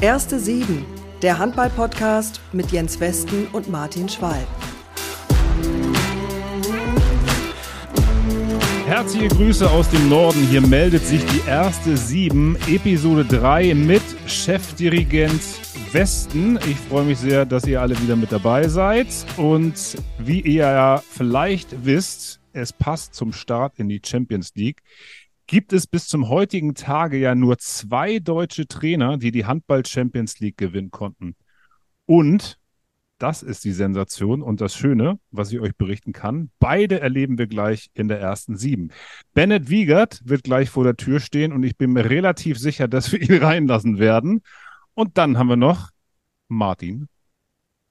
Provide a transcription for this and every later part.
Erste Sieben, der Handball-Podcast mit Jens Westen und Martin Schwalb. Herzliche Grüße aus dem Norden. Hier meldet sich die erste Sieben, Episode 3 mit Chefdirigent Westen. Ich freue mich sehr, dass ihr alle wieder mit dabei seid. Und wie ihr ja vielleicht wisst, es passt zum Start in die Champions League gibt es bis zum heutigen Tage ja nur zwei deutsche Trainer, die die Handball Champions League gewinnen konnten. Und das ist die Sensation und das Schöne, was ich euch berichten kann. Beide erleben wir gleich in der ersten sieben. Bennett Wiegert wird gleich vor der Tür stehen und ich bin mir relativ sicher, dass wir ihn reinlassen werden. Und dann haben wir noch Martin,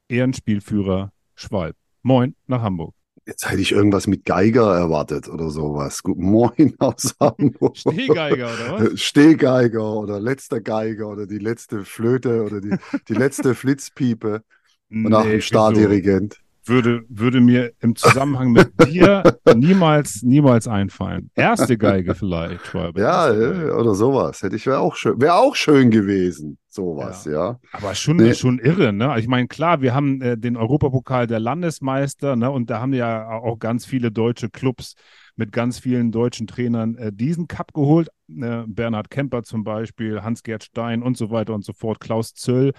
Ehrenspielführer Schwalb. Moin nach Hamburg. Jetzt hätte ich irgendwas mit Geiger erwartet oder sowas. Guten Morgen aus Hamburg. Stehgeiger oder was? Stehgeiger oder letzter Geiger oder die letzte Flöte oder die, die letzte Flitzpiepe nee, nach dem Stardirigent würde, würde mir im Zusammenhang mit dir niemals, niemals einfallen. Erste Geige vielleicht, Schwalbe. Ja, Geige. oder sowas. Hätte ich, wäre auch schön, wäre auch schön gewesen, sowas, ja. ja. Aber schon, nee. schon irre, ne? Ich meine, klar, wir haben äh, den Europapokal der Landesmeister, ne? Und da haben ja auch ganz viele deutsche Clubs mit ganz vielen deutschen Trainern äh, diesen Cup geholt. Äh, Bernhard Kemper zum Beispiel, Hans-Gerd Stein und so weiter und so fort, Klaus Zöll.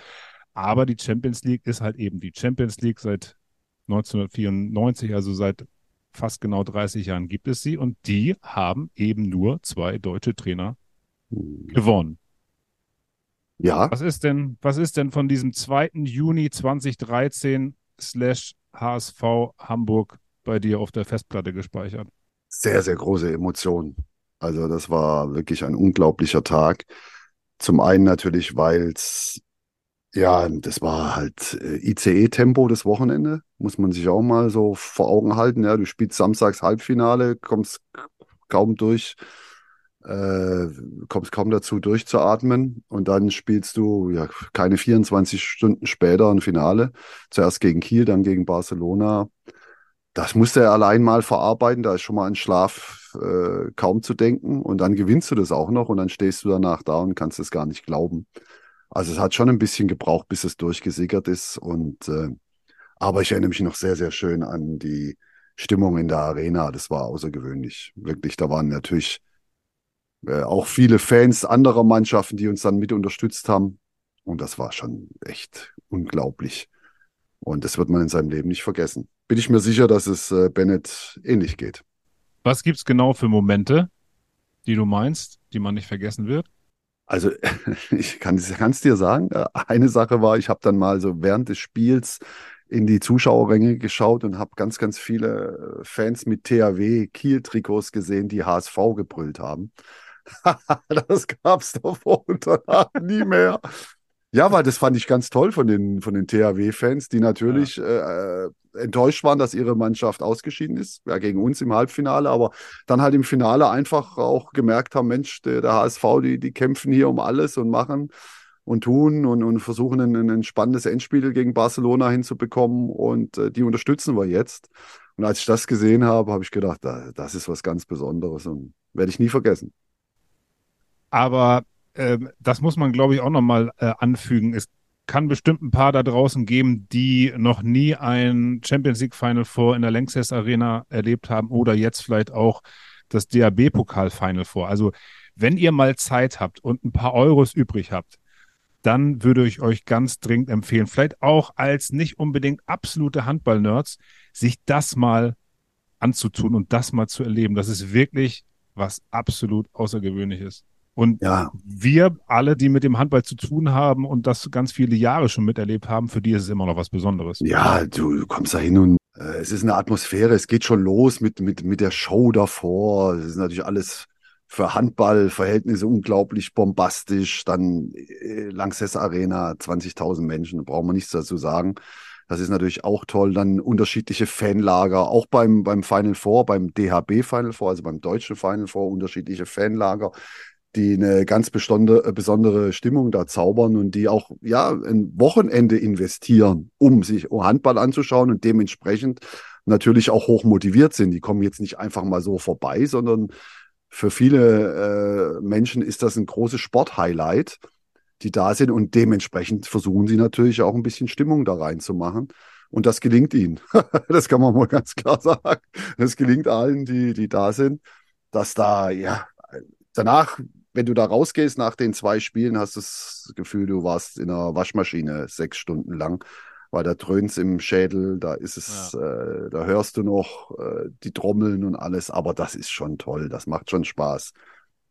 Aber die Champions League ist halt eben die Champions League seit 1994, also seit fast genau 30 Jahren gibt es sie und die haben eben nur zwei deutsche Trainer gewonnen. Ja. Was ist denn, was ist denn von diesem 2. Juni 2013 slash HSV Hamburg bei dir auf der Festplatte gespeichert? Sehr, sehr große Emotionen. Also das war wirklich ein unglaublicher Tag. Zum einen natürlich, weil es ja, das war halt äh, ICE-Tempo das Wochenende, muss man sich auch mal so vor Augen halten. Ja, du spielst samstags Halbfinale, kommst kaum durch, äh, kommst kaum dazu durchzuatmen und dann spielst du ja keine 24 Stunden später ein Finale. Zuerst gegen Kiel, dann gegen Barcelona. Das musste er allein mal verarbeiten, da ist schon mal ein Schlaf äh, kaum zu denken und dann gewinnst du das auch noch und dann stehst du danach da und kannst es gar nicht glauben. Also es hat schon ein bisschen gebraucht, bis es durchgesickert ist. Und äh, aber ich erinnere mich noch sehr, sehr schön an die Stimmung in der Arena. Das war außergewöhnlich. Wirklich, da waren natürlich äh, auch viele Fans anderer Mannschaften, die uns dann mit unterstützt haben. Und das war schon echt unglaublich. Und das wird man in seinem Leben nicht vergessen. Bin ich mir sicher, dass es äh, Bennett ähnlich geht. Was gibt's genau für Momente, die du meinst, die man nicht vergessen wird? Also ich kann es dir sagen. Äh, eine Sache war, ich habe dann mal so während des Spiels in die Zuschauerränge geschaut und habe ganz, ganz viele äh, Fans mit THW Kiel-Trikots gesehen, die HSV gebrüllt haben. das gab es davor und danach nie mehr. Ja, weil das fand ich ganz toll von den, von den THW-Fans, die natürlich ja. äh, äh enttäuscht waren, dass ihre Mannschaft ausgeschieden ist, ja, gegen uns im Halbfinale, aber dann halt im Finale einfach auch gemerkt haben, Mensch, der, der HSV, die, die kämpfen hier um alles und machen und tun und, und versuchen ein, ein spannendes Endspiel gegen Barcelona hinzubekommen und äh, die unterstützen wir jetzt. Und als ich das gesehen habe, habe ich gedacht, da, das ist was ganz Besonderes und werde ich nie vergessen. Aber äh, das muss man, glaube ich, auch nochmal äh, anfügen. Es kann bestimmt ein paar da draußen geben, die noch nie ein Champions League Final Four in der Lanxess Arena erlebt haben oder jetzt vielleicht auch das DAB Pokal Final Four. Also, wenn ihr mal Zeit habt und ein paar Euros übrig habt, dann würde ich euch ganz dringend empfehlen, vielleicht auch als nicht unbedingt absolute Handball-Nerds, sich das mal anzutun und das mal zu erleben. Das ist wirklich was absolut Außergewöhnliches. Und ja. wir alle, die mit dem Handball zu tun haben und das ganz viele Jahre schon miterlebt haben, für die ist es immer noch was Besonderes. Ja, du kommst da hin und äh, es ist eine Atmosphäre, es geht schon los mit, mit, mit der Show davor. Es ist natürlich alles für Handballverhältnisse unglaublich bombastisch. Dann äh, Lanxess Arena, 20.000 Menschen, da brauchen wir nichts dazu sagen. Das ist natürlich auch toll. Dann unterschiedliche Fanlager, auch beim, beim Final Four, beim DHB Final Four, also beim deutschen Final Four, unterschiedliche Fanlager die eine ganz besondere, besondere Stimmung da zaubern und die auch ja ein Wochenende investieren, um sich Handball anzuschauen und dementsprechend natürlich auch hoch motiviert sind. Die kommen jetzt nicht einfach mal so vorbei, sondern für viele äh, Menschen ist das ein großes Sporthighlight. die da sind. Und dementsprechend versuchen sie natürlich auch ein bisschen Stimmung da reinzumachen. Und das gelingt ihnen. das kann man mal ganz klar sagen. Das gelingt allen, die, die da sind, dass da, ja, danach, wenn du da rausgehst nach den zwei Spielen, hast du das Gefühl, du warst in einer Waschmaschine sechs Stunden lang, weil da dröhnt's im Schädel, da ist es, ja. äh, da hörst du noch äh, die Trommeln und alles, aber das ist schon toll, das macht schon Spaß.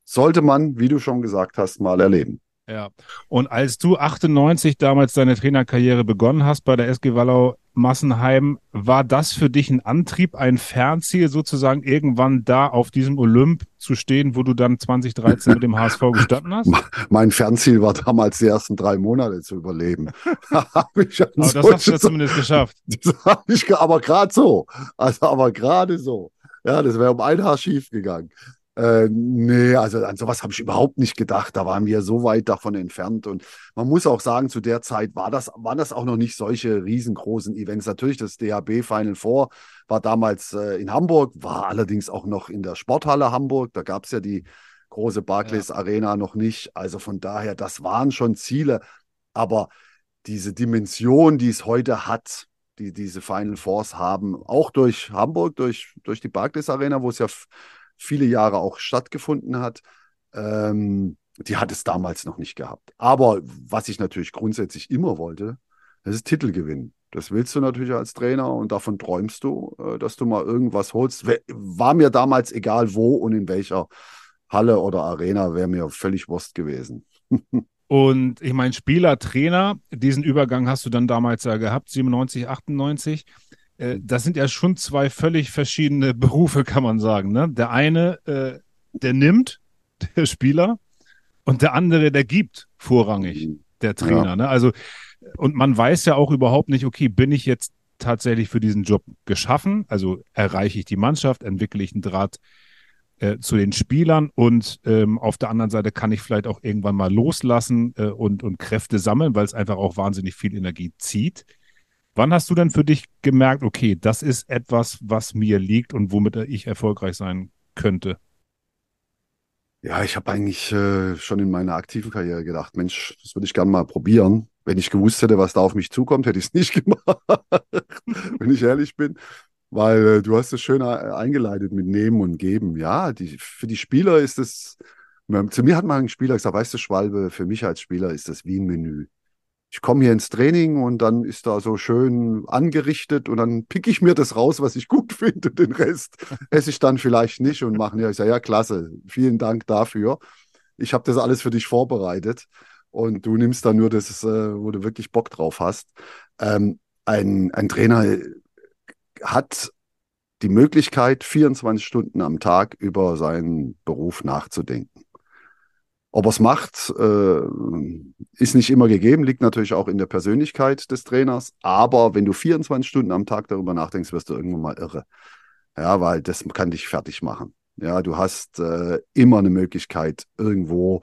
Sollte man, wie du schon gesagt hast, mal erleben. Ja. Und als du 98 damals deine Trainerkarriere begonnen hast bei der SG Wallau Massenheim, war das für dich ein Antrieb, ein Fernziel, sozusagen irgendwann da auf diesem Olymp zu stehen, wo du dann 2013 mit dem HSV gestanden hast? Mein Fernziel war damals die ersten drei Monate zu überleben. aber das hast du ja zumindest geschafft. Das habe ich, aber gerade so. Also, aber gerade so. Ja, das wäre um ein Haar schief gegangen. Äh, nee, also an sowas habe ich überhaupt nicht gedacht. Da waren wir so weit davon entfernt. Und man muss auch sagen, zu der Zeit war das, waren das auch noch nicht solche riesengroßen Events. Natürlich, das DHB Final Four war damals äh, in Hamburg, war allerdings auch noch in der Sporthalle Hamburg. Da gab es ja die große Barclays ja. Arena noch nicht. Also von daher, das waren schon Ziele. Aber diese Dimension, die es heute hat, die diese Final Fours haben, auch durch Hamburg, durch, durch die Barclays Arena, wo es ja viele Jahre auch stattgefunden hat. Ähm, die hat es damals noch nicht gehabt. Aber was ich natürlich grundsätzlich immer wollte, das ist Titel gewinnen. Das willst du natürlich als Trainer und davon träumst du, äh, dass du mal irgendwas holst. War mir damals egal wo und in welcher Halle oder Arena, wäre mir völlig Wurst gewesen. und ich meine, Spieler, Trainer, diesen Übergang hast du dann damals ja gehabt, 97, 98. Äh, das sind ja schon zwei völlig verschiedene Berufe, kann man sagen. Ne? Der eine, äh, der nimmt, der Spieler, und der andere, der gibt vorrangig, der Trainer. Ja. Ne? Also, und man weiß ja auch überhaupt nicht, okay, bin ich jetzt tatsächlich für diesen Job geschaffen? Also erreiche ich die Mannschaft, entwickle ich einen Draht äh, zu den Spielern und ähm, auf der anderen Seite kann ich vielleicht auch irgendwann mal loslassen äh, und, und Kräfte sammeln, weil es einfach auch wahnsinnig viel Energie zieht. Wann hast du denn für dich gemerkt, okay, das ist etwas, was mir liegt und womit ich erfolgreich sein könnte? Ja, ich habe eigentlich äh, schon in meiner aktiven Karriere gedacht, Mensch, das würde ich gerne mal probieren. Wenn ich gewusst hätte, was da auf mich zukommt, hätte ich es nicht gemacht, wenn ich ehrlich bin. Weil äh, du hast es schön äh, eingeleitet mit Nehmen und Geben. Ja, die, für die Spieler ist es, zu mir hat mal ein Spieler gesagt, weißt du, Schwalbe, für mich als Spieler ist das wie ein Menü ich komme hier ins Training und dann ist da so schön angerichtet und dann pick ich mir das raus, was ich gut finde. Den Rest esse ich dann vielleicht nicht und mache ja, ich sage, ja, klasse, vielen Dank dafür. Ich habe das alles für dich vorbereitet und du nimmst dann nur das, äh, wo du wirklich Bock drauf hast. Ähm, ein, ein Trainer hat die Möglichkeit, 24 Stunden am Tag über seinen Beruf nachzudenken. Ob er es macht, äh, ist nicht immer gegeben, liegt natürlich auch in der Persönlichkeit des Trainers. Aber wenn du 24 Stunden am Tag darüber nachdenkst, wirst du irgendwann mal irre. Ja, weil das kann dich fertig machen. Ja, du hast äh, immer eine Möglichkeit, irgendwo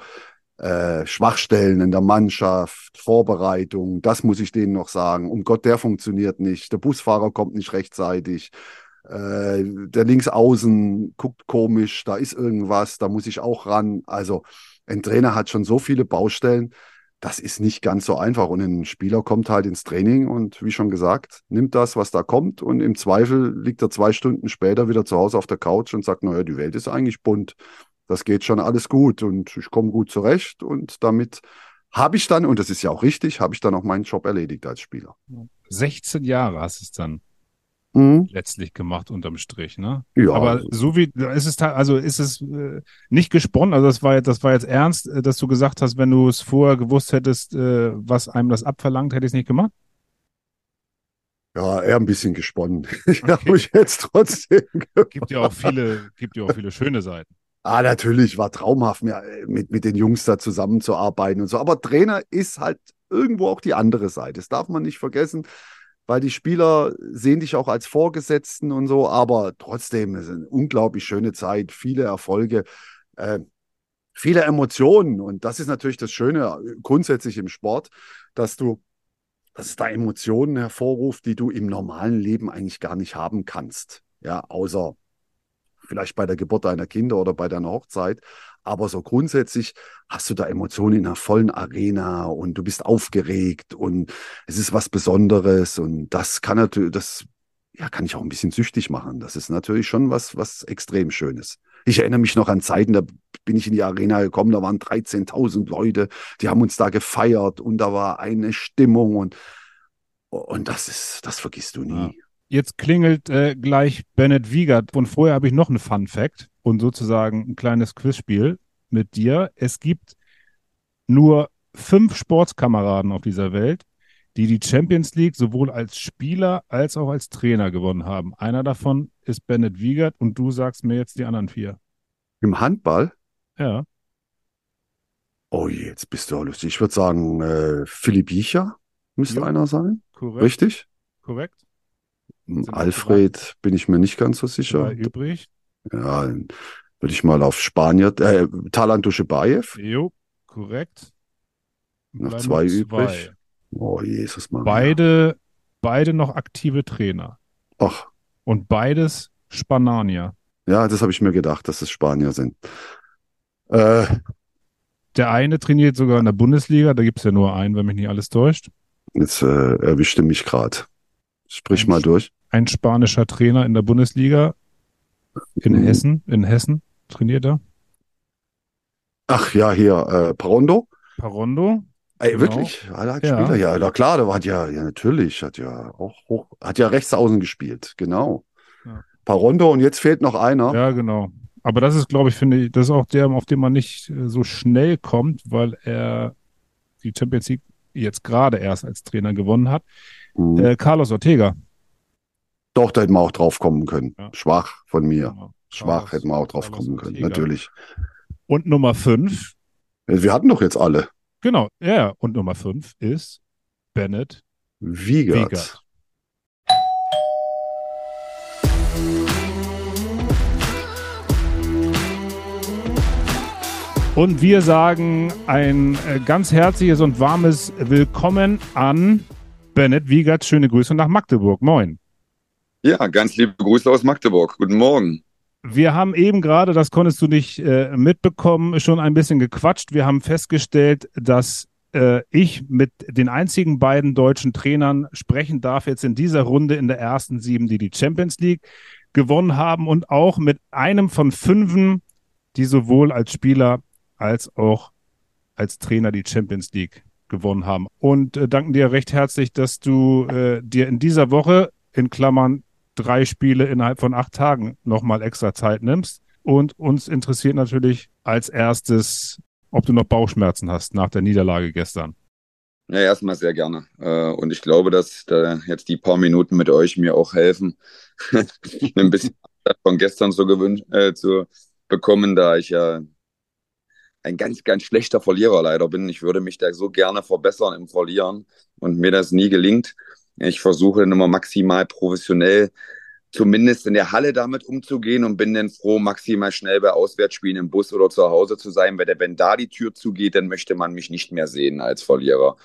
äh, Schwachstellen in der Mannschaft, Vorbereitung, das muss ich denen noch sagen. Um Gott, der funktioniert nicht. Der Busfahrer kommt nicht rechtzeitig. Äh, der Linksaußen guckt komisch, da ist irgendwas, da muss ich auch ran. Also ein Trainer hat schon so viele Baustellen, das ist nicht ganz so einfach. Und ein Spieler kommt halt ins Training und wie schon gesagt, nimmt das, was da kommt und im Zweifel liegt er zwei Stunden später wieder zu Hause auf der Couch und sagt, naja, die Welt ist eigentlich bunt. Das geht schon alles gut und ich komme gut zurecht und damit habe ich dann, und das ist ja auch richtig, habe ich dann auch meinen Job erledigt als Spieler. 16 Jahre hast du es dann mhm. letztlich gemacht unterm Strich, ne? Ja. Aber also so wie ist es also ist es äh, nicht gesponnen, also das war jetzt das war jetzt ernst, äh, dass du gesagt hast, wenn du es vorher gewusst hättest, äh, was einem das abverlangt, hätte ich es nicht gemacht? Ja, eher ein bisschen gesponnen. Ich okay. habe mich jetzt trotzdem. Gibt ja auch viele, gibt ja auch viele schöne Seiten. Ah, natürlich, war traumhaft, mit, mit den Jungs da zusammenzuarbeiten und so. Aber Trainer ist halt irgendwo auch die andere Seite. Das darf man nicht vergessen weil die Spieler sehen dich auch als Vorgesetzten und so, aber trotzdem ist eine unglaublich schöne Zeit, viele Erfolge, äh, viele Emotionen und das ist natürlich das Schöne äh, grundsätzlich im Sport, dass du, dass es da Emotionen hervorruft, die du im normalen Leben eigentlich gar nicht haben kannst, ja, außer vielleicht bei der Geburt deiner Kinder oder bei deiner Hochzeit. Aber so grundsätzlich hast du da Emotionen in einer vollen Arena und du bist aufgeregt und es ist was Besonderes und das kann natürlich, das ja, kann ich auch ein bisschen süchtig machen. Das ist natürlich schon was, was extrem Schönes. Ich erinnere mich noch an Zeiten, da bin ich in die Arena gekommen, da waren 13.000 Leute, die haben uns da gefeiert und da war eine Stimmung und, und das ist, das vergisst du nie. Ja. Jetzt klingelt äh, gleich Bennett Wiegert und vorher habe ich noch einen Fun Fact und sozusagen ein kleines Quizspiel mit dir. Es gibt nur fünf Sportskameraden auf dieser Welt, die die Champions League sowohl als Spieler als auch als Trainer gewonnen haben. Einer davon ist Bennett Wiegert und du sagst mir jetzt die anderen vier. Im Handball? Ja. Oh je, jetzt bist du auch lustig. Ich würde sagen, äh, Philipp Biecher müsste jo. einer sein. Korrekt. Richtig? Korrekt. Hm, Alfred bin ich mir nicht ganz so sicher. übrig. Ja, würde ich mal auf Spanier, äh, Talant Duschebaev. Jo, korrekt. Noch zwei, zwei übrig. Oh, Jesus, Mann. Beide, beide noch aktive Trainer. Ach. Und beides Spanier. Ja, das habe ich mir gedacht, dass es Spanier sind. Äh, der eine trainiert sogar in der Bundesliga, da gibt es ja nur einen, wenn mich nicht alles täuscht. Jetzt äh, erwischte mich gerade. Sprich ein, mal durch. Ein spanischer Trainer in der Bundesliga in mhm. Hessen, in Hessen trainiert er. Ach ja, hier, äh, Parondo. Parondo. Ey, genau. wirklich? Alle Spieler? Ja, na klar, der hat ja, ja, natürlich, hat ja auch hoch, hat ja rechts außen gespielt, genau. Ja. Parondo und jetzt fehlt noch einer. Ja, genau. Aber das ist, glaube ich, finde ich, das ist auch der, auf den man nicht äh, so schnell kommt, weil er die Champions League jetzt gerade erst als Trainer gewonnen hat. Mhm. Äh, Carlos Ortega. Doch, da hätten wir auch drauf kommen können. Ja. Schwach von mir. Genau. Schwach hätten wir auch drauf kommen können, Ortega. natürlich. Und Nummer fünf. Wir hatten doch jetzt alle. Genau, ja. Und Nummer 5 ist Bennett Wiegert. Wiegert. Und wir sagen ein äh, ganz herzliches und warmes Willkommen an Bennett Wiegert. Schöne Grüße nach Magdeburg. Moin. Ja, ganz liebe Grüße aus Magdeburg. Guten Morgen. Wir haben eben gerade, das konntest du nicht äh, mitbekommen, schon ein bisschen gequatscht. Wir haben festgestellt, dass äh, ich mit den einzigen beiden deutschen Trainern sprechen darf jetzt in dieser Runde in der ersten sieben, die die Champions League gewonnen haben und auch mit einem von fünfen, die sowohl als Spieler als auch als Trainer die Champions League gewonnen haben. Und äh, danken dir recht herzlich, dass du äh, dir in dieser Woche in Klammern drei Spiele innerhalb von acht Tagen nochmal extra Zeit nimmst. Und uns interessiert natürlich als erstes, ob du noch Bauchschmerzen hast nach der Niederlage gestern. Ja, erstmal sehr gerne. Äh, und ich glaube, dass da jetzt die paar Minuten mit euch mir auch helfen, ein bisschen von gestern zu, gewünscht, äh, zu bekommen, da ich ja ein ganz, ganz schlechter Verlierer leider bin. Ich würde mich da so gerne verbessern im Verlieren und mir das nie gelingt. Ich versuche dann immer maximal professionell zumindest in der Halle damit umzugehen und bin dann froh, maximal schnell bei Auswärtsspielen im Bus oder zu Hause zu sein, weil der, wenn da die Tür zugeht, dann möchte man mich nicht mehr sehen als Verlierer.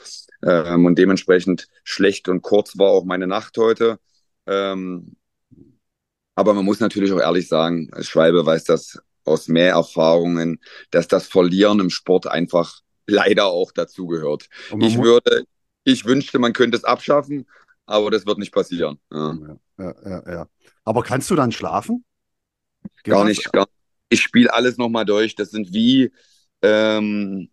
Ähm, und dementsprechend schlecht und kurz war auch meine Nacht heute. Ähm, aber man muss natürlich auch ehrlich sagen, Schwalbe weiß das aus mehr Erfahrungen, dass das Verlieren im Sport einfach leider auch dazugehört. Ich würde, ich wünschte, man könnte es abschaffen, aber das wird nicht passieren. Ja. Ja, ja, ja. Aber kannst du dann schlafen? Geht gar nicht. Gar, ich spiele alles nochmal durch. Das sind wie, ähm,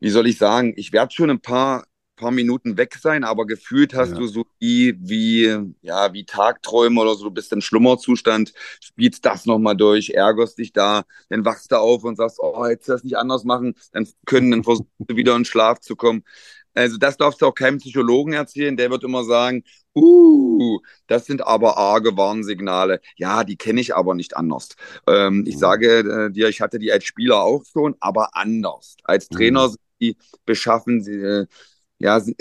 wie soll ich sagen, ich werde schon ein paar, paar Minuten weg sein, aber gefühlt hast ja. du so wie, wie, ja, wie Tagträume oder so, du bist im Schlummerzustand, spielst das nochmal durch, ärgerst dich da, dann wachst du auf und sagst, oh, jetzt das nicht anders machen, dann können, dann versuchst du wieder in Schlaf zu kommen. Also das darfst du auch keinem Psychologen erzählen. Der wird immer sagen, uh, das sind aber arge Warnsignale. Ja, die kenne ich aber nicht anders. Ähm, ich mhm. sage äh, dir, ich hatte die als Spieler auch schon, aber anders. Als mhm. Trainer sind die beschaffen, sie, äh, ja, sind,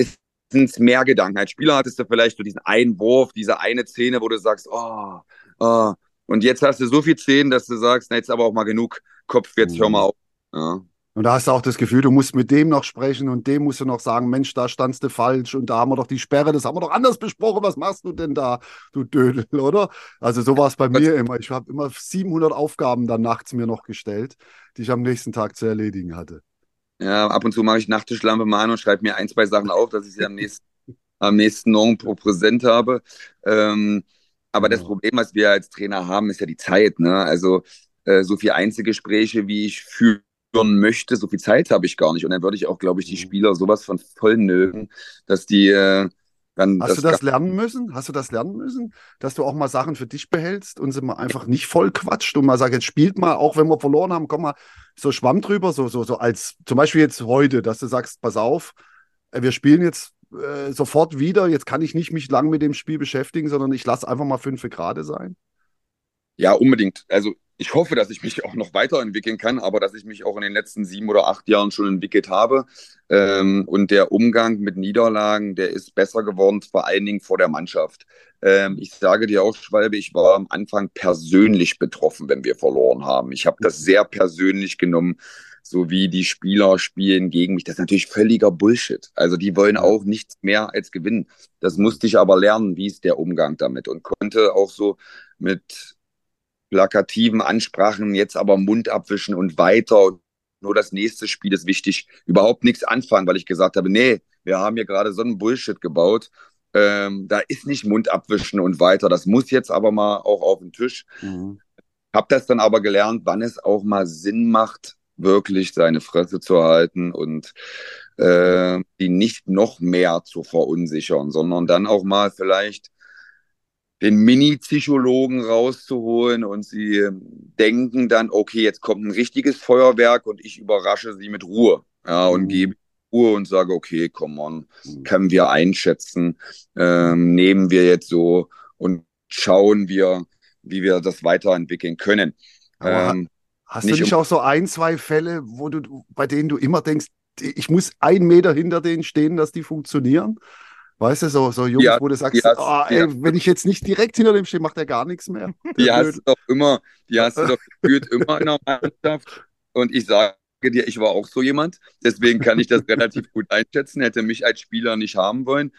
sind es mehr Gedanken. Als Spieler hattest du vielleicht so diesen Einwurf, diese eine Szene, wo du sagst, oh, oh. Und jetzt hast du so viel Szenen, dass du sagst, na, jetzt aber auch mal genug Kopf, jetzt hör mal mhm. auf. Ja. Und da hast du auch das Gefühl, du musst mit dem noch sprechen und dem musst du noch sagen, Mensch, da standst du falsch und da haben wir doch die Sperre, das haben wir doch anders besprochen, was machst du denn da, du Dödel, oder? Also so war es bei mir immer. Ich habe immer 700 Aufgaben dann nachts mir noch gestellt, die ich am nächsten Tag zu erledigen hatte. Ja, ab und zu mache ich Nachttischlampe mal an und schreibe mir ein, zwei Sachen auf, dass ich sie am nächsten, am nächsten Morgen präsent habe. Ähm, aber ja. das Problem, was wir als Trainer haben, ist ja die Zeit. Ne? Also äh, so viele Einzelgespräche, wie ich führe möchte, so viel Zeit habe ich gar nicht. Und dann würde ich auch, glaube ich, die mhm. Spieler sowas von voll nögen, dass die äh, dann. Hast das du das lernen müssen? Hast du das lernen müssen? Dass du auch mal Sachen für dich behältst und sie mal einfach nicht voll quatscht und mal sagst, jetzt spielt mal, auch wenn wir verloren haben, komm mal so Schwamm drüber, so, so, so als zum Beispiel jetzt heute, dass du sagst, pass auf, äh, wir spielen jetzt äh, sofort wieder, jetzt kann ich nicht mich lang mit dem Spiel beschäftigen, sondern ich lasse einfach mal fünf Grade sein. Ja, unbedingt. Also ich hoffe, dass ich mich auch noch weiterentwickeln kann, aber dass ich mich auch in den letzten sieben oder acht Jahren schon entwickelt habe. Ähm, und der Umgang mit Niederlagen, der ist besser geworden, vor allen Dingen vor der Mannschaft. Ähm, ich sage dir auch, Schwalbe, ich war am Anfang persönlich betroffen, wenn wir verloren haben. Ich habe das sehr persönlich genommen, so wie die Spieler spielen gegen mich. Das ist natürlich völliger Bullshit. Also die wollen auch nichts mehr als gewinnen. Das musste ich aber lernen, wie ist der Umgang damit und konnte auch so mit plakativen Ansprachen jetzt aber Mund abwischen und weiter. Nur das nächste Spiel ist wichtig. Überhaupt nichts anfangen, weil ich gesagt habe, nee, wir haben hier gerade so einen Bullshit gebaut. Ähm, da ist nicht Mund abwischen und weiter. Das muss jetzt aber mal auch auf den Tisch. Mhm. Hab das dann aber gelernt, wann es auch mal Sinn macht, wirklich seine Fresse zu halten und äh, die nicht noch mehr zu verunsichern, sondern dann auch mal vielleicht den Mini-Psychologen rauszuholen und sie ähm, denken dann, okay, jetzt kommt ein richtiges Feuerwerk und ich überrasche sie mit Ruhe. Ja, und mhm. gebe Ruhe und sage, okay, komm on, mhm. können wir einschätzen, ähm, nehmen wir jetzt so und schauen wir, wie wir das weiterentwickeln können. Ähm, hast nicht du nicht um auch so ein, zwei Fälle, wo du, bei denen du immer denkst, ich muss einen Meter hinter denen stehen, dass die funktionieren? Weißt du, so, so Jungs, ja, wo du sagst, hast, oh, ey, ja. wenn ich jetzt nicht direkt hinter dem stehe, macht er gar nichts mehr. Die hast du doch immer, die hast du doch gefühlt immer in der Mannschaft. Und ich sage dir, ich war auch so jemand. Deswegen kann ich das relativ gut einschätzen, hätte mich als Spieler nicht haben wollen.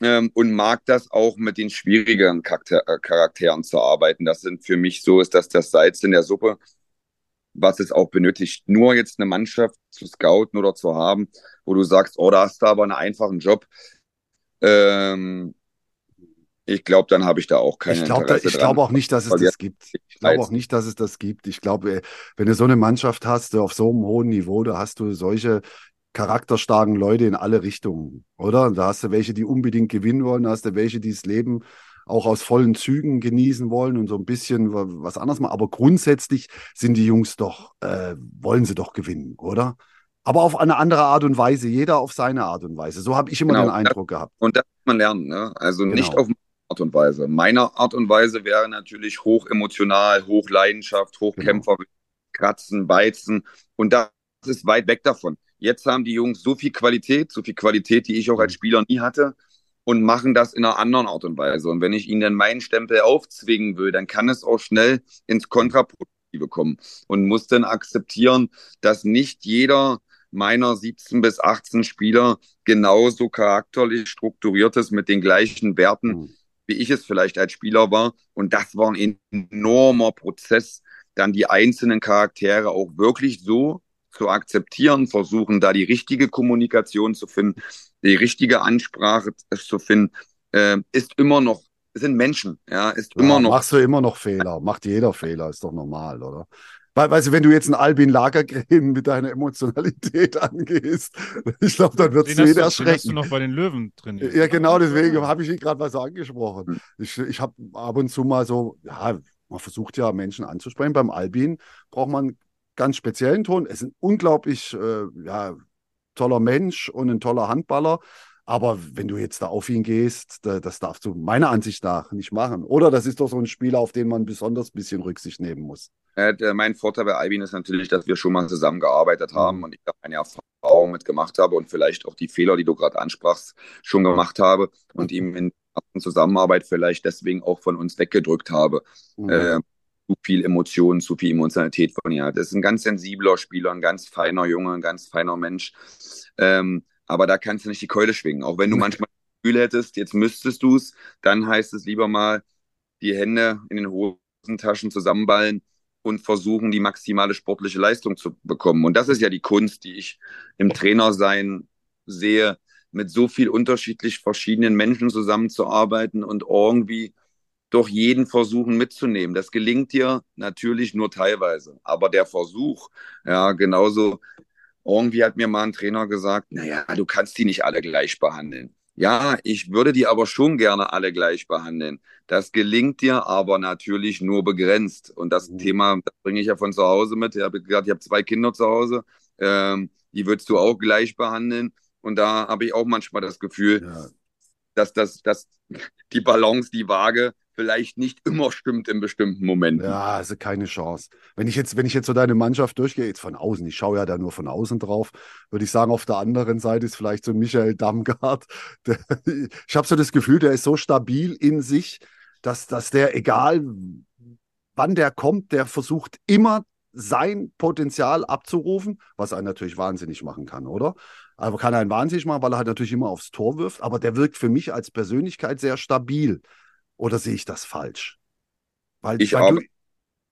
Ähm, und mag das auch mit den schwierigeren Charakter äh, Charakteren zu arbeiten. Das sind für mich so, ist das das Salz in der Suppe, was es auch benötigt. Nur jetzt eine Mannschaft zu scouten oder zu haben, wo du sagst, oh, da hast du aber einen einfachen Job ähm, ich glaube, dann habe ich da auch keine ich glaub, glaube auch nicht, dass es das gibt. Ich glaube auch nicht, dass es das gibt. Ich glaube, äh, wenn du so eine Mannschaft hast, auf so einem hohen Niveau, da hast du solche charakterstarken Leute in alle Richtungen, oder? Da hast du welche, die unbedingt gewinnen wollen, da hast du welche, die das Leben auch aus vollen Zügen genießen wollen und so ein bisschen was anderes machen. Aber grundsätzlich sind die Jungs doch, äh, wollen sie doch gewinnen, oder? Aber auf eine andere Art und Weise, jeder auf seine Art und Weise. So habe ich immer genau, den Eindruck gehabt. Und das muss man lernen, ne? Also genau. nicht auf meine Art und Weise. Meine Art und Weise wäre natürlich hoch emotional, hoch Leidenschaft, Hochkämpfer, genau. kratzen, beizen. Und das ist weit weg davon. Jetzt haben die Jungs so viel Qualität, so viel Qualität, die ich auch als mhm. Spieler nie hatte und machen das in einer anderen Art und Weise. Und wenn ich ihnen dann meinen Stempel aufzwingen will, dann kann es auch schnell ins Kontraproduktive kommen und muss dann akzeptieren, dass nicht jeder meiner 17 bis 18 Spieler genauso charakterlich strukturiert ist mit den gleichen Werten, mhm. wie ich es vielleicht als Spieler war. Und das war ein enormer Prozess, dann die einzelnen Charaktere auch wirklich so zu akzeptieren, versuchen da die richtige Kommunikation zu finden, die richtige Ansprache zu finden, äh, ist immer noch sind Menschen, ja, ist ja, immer noch. Machst du immer noch Fehler, macht jeder Fehler, ist doch normal, oder? Weil, weißt du, wenn du jetzt ein Albin Lagergren mit deiner Emotionalität angehst, ich glaube, dann wird es jeder erschrecken. Den hast du noch bei den Löwen trainiert. Ja, genau, deswegen habe ich ihn gerade was angesprochen. Ich, ich habe ab und zu mal so, ja, man versucht ja Menschen anzusprechen. Beim Albin braucht man einen ganz speziellen Ton. Er ist ein unglaublich äh, ja, toller Mensch und ein toller Handballer. Aber wenn du jetzt da auf ihn gehst, das darfst du meiner Ansicht nach nicht machen. Oder das ist doch so ein Spieler, auf den man besonders ein bisschen Rücksicht nehmen muss. Äh, mein Vorteil bei Albin ist natürlich, dass wir schon mal zusammengearbeitet haben mhm. und ich da meine Erfahrungen mitgemacht habe und vielleicht auch die Fehler, die du gerade ansprachst, schon gemacht habe und ihm in der Zusammenarbeit vielleicht deswegen auch von uns weggedrückt habe. Mhm. Äh, zu viel Emotionen, zu viel Emotionalität von ihr hat. Das ist ein ganz sensibler Spieler, ein ganz feiner Junge, ein ganz feiner Mensch. Ähm, aber da kannst du nicht die Keule schwingen. Auch wenn du manchmal das Gefühl hättest, jetzt müsstest du es, dann heißt es lieber mal die Hände in den Hosentaschen zusammenballen und versuchen, die maximale sportliche Leistung zu bekommen. Und das ist ja die Kunst, die ich im Trainersein sehe, mit so viel unterschiedlich verschiedenen Menschen zusammenzuarbeiten und irgendwie doch jeden versuchen mitzunehmen. Das gelingt dir natürlich nur teilweise, aber der Versuch, ja, genauso. Irgendwie hat mir mal ein Trainer gesagt, naja, du kannst die nicht alle gleich behandeln. Ja, ich würde die aber schon gerne alle gleich behandeln. Das gelingt dir aber natürlich nur begrenzt. Und das mhm. Thema, das bringe ich ja von zu Hause mit. Ich habe gesagt, ich habe zwei Kinder zu Hause. Ähm, die würdest du auch gleich behandeln. Und da habe ich auch manchmal das Gefühl, ja. dass, dass, dass die Balance, die Waage vielleicht nicht immer stimmt in bestimmten Momenten. Ja, also keine Chance. Wenn ich jetzt, wenn ich jetzt so deine Mannschaft durchgehe, jetzt von außen, ich schaue ja da nur von außen drauf, würde ich sagen, auf der anderen Seite ist vielleicht so Michael Damgard. Der, ich habe so das Gefühl, der ist so stabil in sich, dass, dass der, egal wann der kommt, der versucht immer sein Potenzial abzurufen, was einen natürlich wahnsinnig machen kann, oder? Aber kann einen wahnsinnig machen, weil er halt natürlich immer aufs Tor wirft, aber der wirkt für mich als Persönlichkeit sehr stabil. Oder sehe ich das falsch? Weil, ich, arbe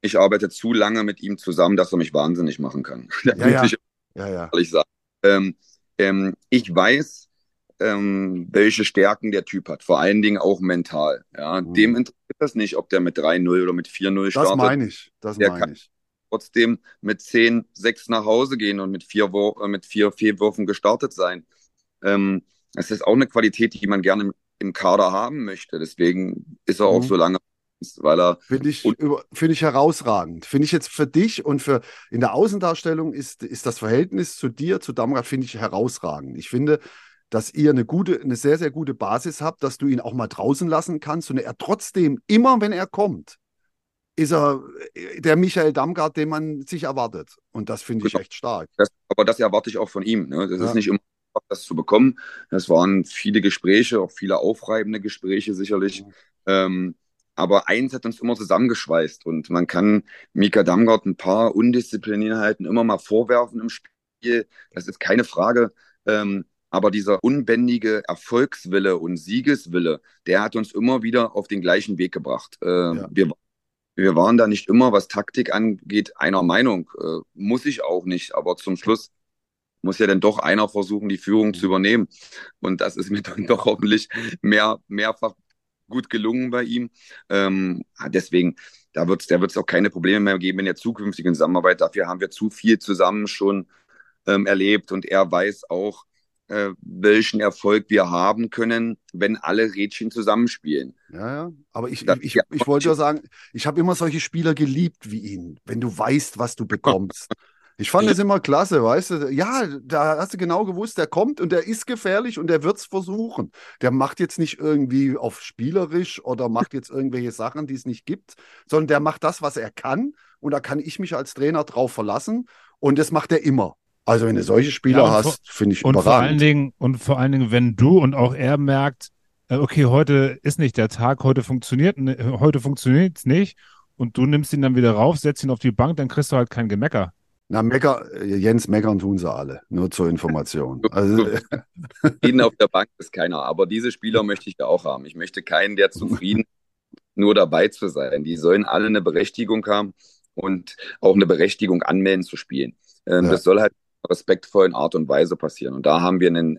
ich arbeite zu lange mit ihm zusammen, dass er mich wahnsinnig machen kann. Ja, ja. Ich, ja, ja. Ich, sagen. Ähm, ähm, ich weiß, ähm, welche Stärken der Typ hat, vor allen Dingen auch mental. Ja, mhm. Dem interessiert das nicht, ob der mit 3-0 oder mit 4-0 startet. Das meine ich. Das der meine kann ich. Trotzdem mit 10-6 nach Hause gehen und mit vier, äh, mit vier Fehlwürfen gestartet sein. Ähm, das ist auch eine Qualität, die man gerne im Kader haben möchte. Deswegen ist er auch mhm. so lange, weil er. Finde ich, finde ich herausragend. Finde ich jetzt für dich und für in der Außendarstellung ist, ist das Verhältnis zu dir, zu Damgard, finde ich herausragend. Ich finde, dass ihr eine gute, eine sehr, sehr gute Basis habt, dass du ihn auch mal draußen lassen kannst und er trotzdem, immer wenn er kommt, ist er äh, der Michael Damgard, den man sich erwartet. Und das finde ich genau. echt stark. Das, aber das erwarte ich auch von ihm. Ne? Das ja. ist nicht immer das zu bekommen. Das waren viele Gespräche, auch viele aufreibende Gespräche sicherlich. Mhm. Ähm, aber eins hat uns immer zusammengeschweißt und man kann Mika Damgard ein paar Undisziplinierheiten immer mal vorwerfen im Spiel. Das ist keine Frage. Ähm, aber dieser unbändige Erfolgswille und Siegeswille, der hat uns immer wieder auf den gleichen Weg gebracht. Äh, ja. wir, wir waren da nicht immer, was Taktik angeht, einer Meinung. Äh, muss ich auch nicht. Aber zum Schluss muss ja dann doch einer versuchen, die Führung zu übernehmen. Und das ist mir dann doch hoffentlich mehr, mehrfach gut gelungen bei ihm. Ähm, deswegen, da wird es da wird's auch keine Probleme mehr geben in der zukünftigen Zusammenarbeit. Dafür haben wir zu viel zusammen schon ähm, erlebt und er weiß auch, äh, welchen Erfolg wir haben können, wenn alle Rädchen zusammenspielen. Ja, ja. Aber ich, ich, ich, ich wollte ja sagen, ich habe immer solche Spieler geliebt wie ihn, wenn du weißt, was du bekommst. Ich fand es immer klasse, weißt du? Ja, da hast du genau gewusst, der kommt und der ist gefährlich und der wird es versuchen. Der macht jetzt nicht irgendwie auf spielerisch oder macht jetzt irgendwelche Sachen, die es nicht gibt, sondern der macht das, was er kann und da kann ich mich als Trainer drauf verlassen und das macht er immer. Also wenn du solche Spieler ja, hast, finde ich und überragend. Vor allen Dingen, und vor allen Dingen, wenn du und auch er merkt, äh, okay, heute ist nicht der Tag, heute funktioniert, heute funktioniert es nicht und du nimmst ihn dann wieder rauf, setzt ihn auf die Bank, dann kriegst du halt kein Gemecker. Na, Mecker, Jens, meckern tun sie alle, nur zur Information. Also, Jeden auf der Bank ist keiner, aber diese Spieler möchte ich ja auch haben. Ich möchte keinen, der zufrieden nur dabei zu sein. Die sollen alle eine Berechtigung haben und auch eine Berechtigung anmelden zu spielen. Ähm, ja. Das soll halt in Art und Weise passieren. Und da haben wir einen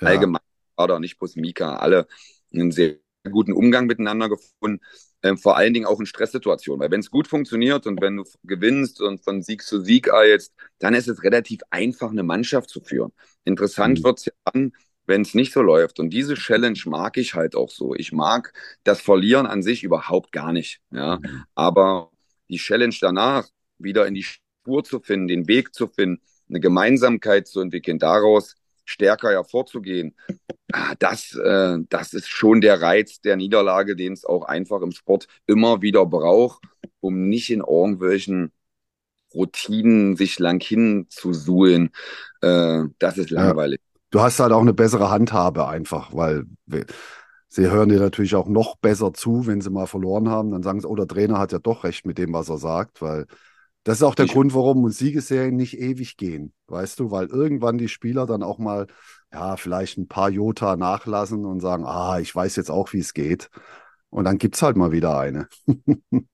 ja. allgemeinen Kader, nicht bloß Mika, alle einen sehr guten Umgang miteinander gefunden ähm, vor allen Dingen auch in Stresssituationen. Weil wenn es gut funktioniert und wenn du gewinnst und von Sieg zu Sieg eilst, dann ist es relativ einfach, eine Mannschaft zu führen. Interessant mhm. wird es ja dann, wenn es nicht so läuft. Und diese Challenge mag ich halt auch so. Ich mag das Verlieren an sich überhaupt gar nicht. Ja? Mhm. Aber die Challenge danach, wieder in die Spur zu finden, den Weg zu finden, eine Gemeinsamkeit zu entwickeln, daraus stärker hervorzugehen, ah, das, äh, das ist schon der Reiz der Niederlage, den es auch einfach im Sport immer wieder braucht, um nicht in irgendwelchen Routinen sich lang hinzusuhlen. Äh, das ist langweilig. Ja. Du hast halt auch eine bessere Handhabe einfach, weil Sie hören dir natürlich auch noch besser zu, wenn sie mal verloren haben. Dann sagen sie, oh, der Trainer hat ja doch recht mit dem, was er sagt, weil das ist auch der ich, Grund, warum uns Siegesserien nicht ewig gehen, weißt du, weil irgendwann die Spieler dann auch mal, ja, vielleicht ein paar Jota nachlassen und sagen, ah, ich weiß jetzt auch, wie es geht. Und dann gibt es halt mal wieder eine.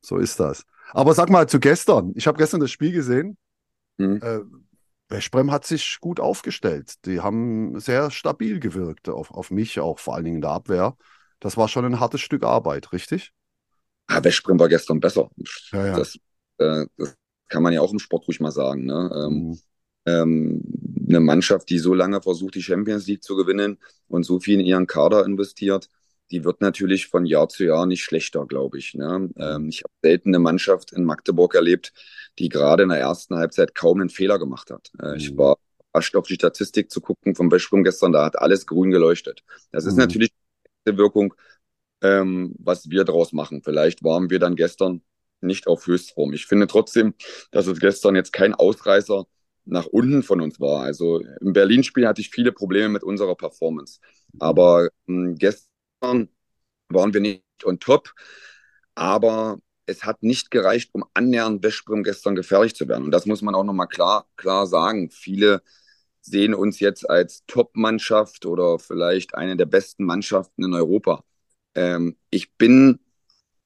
so ist das. Aber sag mal zu gestern. Ich habe gestern das Spiel gesehen. Mhm. Äh, Westbrem hat sich gut aufgestellt. Die haben sehr stabil gewirkt auf, auf mich, auch vor allen Dingen in der Abwehr. Das war schon ein hartes Stück Arbeit, richtig? Ja, Westbrem war gestern besser. Ja, ja. Das, äh, das, kann man ja auch im Sport ruhig mal sagen. Ne? Ähm, mhm. ähm, eine Mannschaft, die so lange versucht, die Champions League zu gewinnen und so viel in ihren Kader investiert, die wird natürlich von Jahr zu Jahr nicht schlechter, glaube ich. Ne? Ähm, ich habe selten eine Mannschaft in Magdeburg erlebt, die gerade in der ersten Halbzeit kaum einen Fehler gemacht hat. Äh, mhm. Ich war überrascht, auf die Statistik zu gucken vom Weststrom gestern, da hat alles grün geleuchtet. Das ist mhm. natürlich die Wirkung, ähm, was wir daraus machen. Vielleicht waren wir dann gestern nicht auf Höchstform. Ich finde trotzdem, dass es gestern jetzt kein Ausreißer nach unten von uns war. Also im Berlin-Spiel hatte ich viele Probleme mit unserer Performance. Aber ähm, gestern waren wir nicht on top, aber es hat nicht gereicht, um annähernd Westbrem gestern gefährlich zu werden. Und das muss man auch nochmal klar, klar sagen. Viele sehen uns jetzt als Top-Mannschaft oder vielleicht eine der besten Mannschaften in Europa. Ähm, ich bin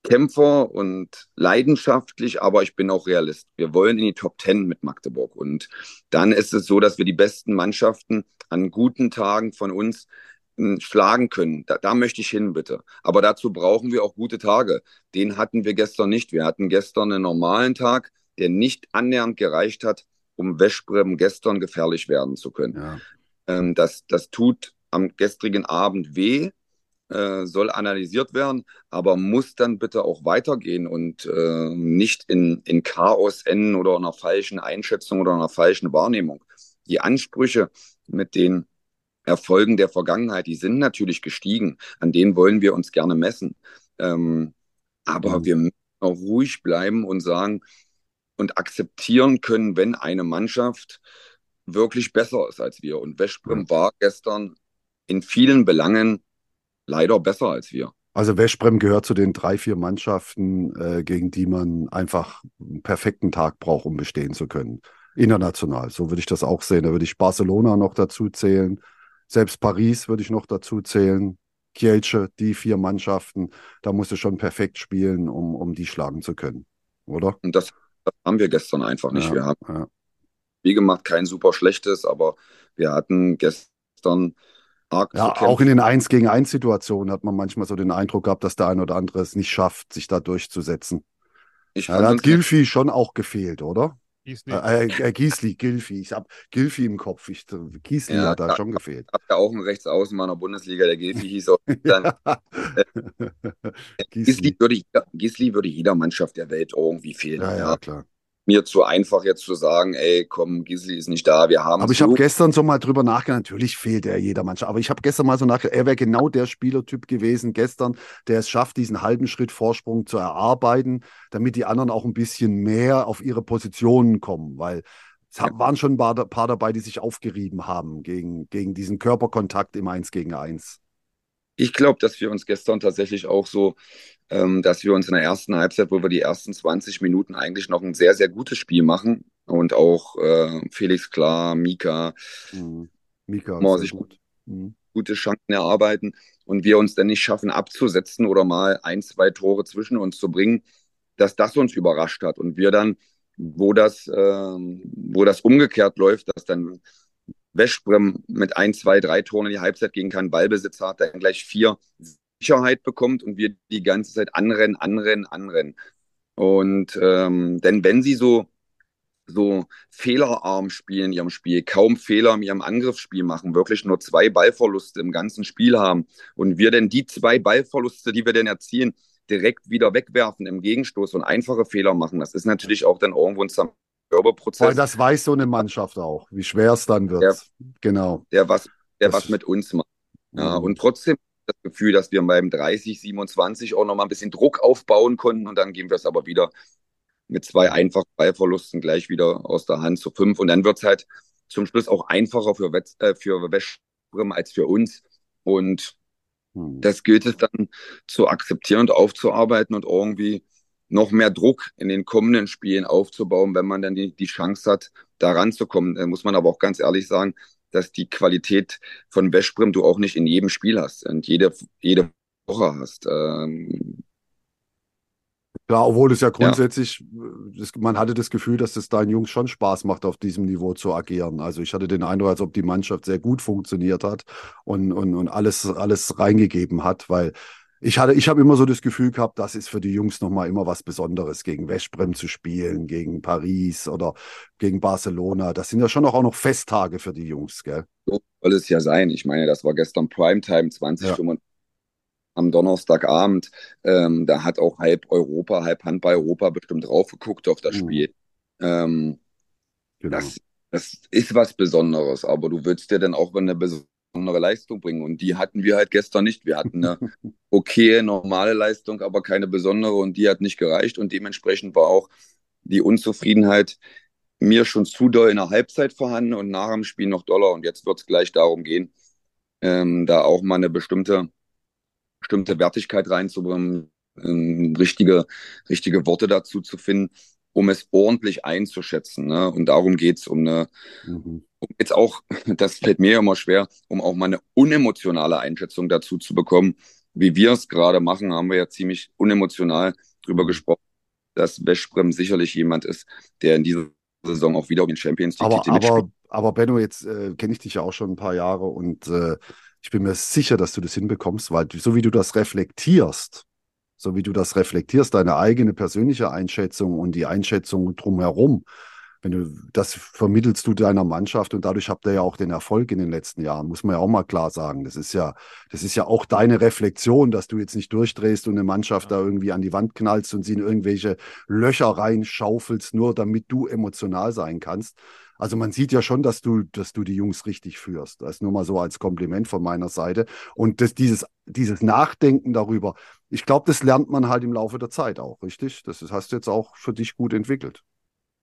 Kämpfer und leidenschaftlich, aber ich bin auch Realist. Wir wollen in die Top Ten mit Magdeburg. Und dann ist es so, dass wir die besten Mannschaften an guten Tagen von uns schlagen können. Da, da möchte ich hin, bitte. Aber dazu brauchen wir auch gute Tage. Den hatten wir gestern nicht. Wir hatten gestern einen normalen Tag, der nicht annähernd gereicht hat, um Westbrem gestern gefährlich werden zu können. Ja. Ähm, das, das tut am gestrigen Abend weh, äh, soll analysiert werden, aber muss dann bitte auch weitergehen und äh, nicht in, in Chaos enden oder einer falschen Einschätzung oder einer falschen Wahrnehmung. Die Ansprüche, mit denen Erfolgen der Vergangenheit, die sind natürlich gestiegen. An denen wollen wir uns gerne messen. Ähm, aber mhm. wir müssen auch ruhig bleiben und sagen und akzeptieren können, wenn eine Mannschaft wirklich besser ist als wir. Und Westbrem mhm. war gestern in vielen Belangen leider besser als wir. Also Westbrem gehört zu den drei, vier Mannschaften, äh, gegen die man einfach einen perfekten Tag braucht, um bestehen zu können. International. So würde ich das auch sehen. Da würde ich Barcelona noch dazu zählen. Selbst Paris würde ich noch dazu zählen. Kielce, die vier Mannschaften, da musst du schon perfekt spielen, um, um die schlagen zu können, oder? Und das, das haben wir gestern einfach nicht. Ja, wir haben, ja. wie gemacht, kein super schlechtes, aber wir hatten gestern arg Ja, auch in den 1 gegen 1 Situationen hat man manchmal so den Eindruck gehabt, dass der ein oder andere es nicht schafft, sich da durchzusetzen. Ich ja, da hat Gilfi schon auch gefehlt, oder? Giesli. Äh, äh, Giesli, Gilfi. Ich habe Gilfi im Kopf. Ich, Giesli ja, hat da, schon gefehlt. Ich habe ja auch einen Rechtsaußen meiner Bundesliga, der Gilfi hieß auch. Dann, äh, Giesli. würde, Giesli würde jeder Mannschaft der Welt irgendwie fehlen. Ja, ja, klar mir zu einfach jetzt zu sagen, ey, komm, Gisli ist nicht da, wir haben Aber ich habe gestern so mal drüber nachgedacht, natürlich fehlt er jeder Mannschaft, aber ich habe gestern mal so nachgedacht, er wäre genau der Spielertyp gewesen gestern, der es schafft, diesen halben Schritt Vorsprung zu erarbeiten, damit die anderen auch ein bisschen mehr auf ihre Positionen kommen, weil es ja. waren schon ein paar, paar, dabei, die sich aufgerieben haben gegen, gegen diesen Körperkontakt im Eins gegen Eins. Ich glaube, dass wir uns gestern tatsächlich auch so ähm, dass wir uns in der ersten Halbzeit, wo wir die ersten 20 Minuten eigentlich noch ein sehr, sehr gutes Spiel machen und auch äh, Felix Klar, Mika, mhm. Mika sich gut. Mhm. gute Chancen erarbeiten und wir uns dann nicht schaffen abzusetzen oder mal ein, zwei Tore zwischen uns zu bringen, dass das uns überrascht hat und wir dann, wo das, äh, wo das umgekehrt läuft, dass dann Westbrem mit ein, zwei, drei Toren in die Halbzeit gegen keinen Ballbesitz hat, dann gleich vier Sicherheit bekommt und wir die ganze Zeit anrennen, anrennen, anrennen. Und ähm, denn wenn sie so so fehlerarm spielen in ihrem Spiel, kaum Fehler in ihrem Angriffsspiel machen, wirklich nur zwei Ballverluste im ganzen Spiel haben und wir denn die zwei Ballverluste, die wir denn erzielen, direkt wieder wegwerfen im Gegenstoß und einfache Fehler machen, das ist natürlich auch dann irgendwo ein Zermürbeprozess. Weil das weiß so eine Mannschaft auch, wie schwer es dann wird. Der, genau. Der was, der was mit uns macht. Ja, mhm. und trotzdem das Gefühl, dass wir beim 30, 27 auch nochmal ein bisschen Druck aufbauen konnten und dann gehen wir es aber wieder mit zwei einfachen Ballverlusten gleich wieder aus der Hand zu fünf und dann wird es halt zum Schluss auch einfacher für, Wetz, äh, für Westbrem als für uns und hm. das gilt es dann zu akzeptieren und aufzuarbeiten und irgendwie noch mehr Druck in den kommenden Spielen aufzubauen, wenn man dann die, die Chance hat, da ranzukommen. Da muss man aber auch ganz ehrlich sagen, dass die Qualität von Westbrem du auch nicht in jedem Spiel hast und jede, jede Woche hast. Ähm, Klar, obwohl es ja grundsätzlich, ja. Das, man hatte das Gefühl, dass es deinen Jungs schon Spaß macht, auf diesem Niveau zu agieren. Also ich hatte den Eindruck, als ob die Mannschaft sehr gut funktioniert hat und, und, und alles, alles reingegeben hat, weil ich hatte, ich habe immer so das Gefühl gehabt, das ist für die Jungs nochmal immer was Besonderes, gegen Westbrem zu spielen, gegen Paris oder gegen Barcelona. Das sind ja schon auch noch Festtage für die Jungs, gell? So soll es ja sein. Ich meine, das war gestern Primetime 2025 ja. am Donnerstagabend. Ähm, da hat auch halb Europa, halb Handball Europa bestimmt drauf geguckt auf das mhm. Spiel. Ähm, genau. das, das ist was Besonderes, aber du würdest dir dann auch, wenn eine besondere besondere Leistung bringen. Und die hatten wir halt gestern nicht. Wir hatten eine okay, normale Leistung, aber keine besondere und die hat nicht gereicht. Und dementsprechend war auch die Unzufriedenheit mir schon zu doll in der Halbzeit vorhanden und nach dem Spiel noch doller. Und jetzt wird es gleich darum gehen, ähm, da auch mal eine bestimmte, bestimmte Wertigkeit reinzubringen, ähm, richtige, richtige Worte dazu zu finden, um es ordentlich einzuschätzen. Ne? Und darum geht es um eine, mhm jetzt auch, das fällt mir immer schwer, um auch mal eine unemotionale Einschätzung dazu zu bekommen. Wie wir es gerade machen, haben wir ja ziemlich unemotional drüber gesprochen, dass Westbrem sicherlich jemand ist, der in dieser Saison auch wieder um den Champions League aber, aber, aber Benno, jetzt äh, kenne ich dich ja auch schon ein paar Jahre und äh, ich bin mir sicher, dass du das hinbekommst, weil so wie du das reflektierst, so wie du das reflektierst, deine eigene persönliche Einschätzung und die Einschätzung drumherum, wenn du das vermittelst du deiner Mannschaft und dadurch habt ihr ja auch den Erfolg in den letzten Jahren, muss man ja auch mal klar sagen. Das ist ja, das ist ja auch deine Reflexion, dass du jetzt nicht durchdrehst und eine Mannschaft da irgendwie an die Wand knallst und sie in irgendwelche Löcher reinschaufelst, nur damit du emotional sein kannst. Also man sieht ja schon, dass du, dass du die Jungs richtig führst. Das ist nur mal so als Kompliment von meiner Seite. Und das, dieses, dieses Nachdenken darüber, ich glaube, das lernt man halt im Laufe der Zeit auch, richtig? Das hast du jetzt auch für dich gut entwickelt.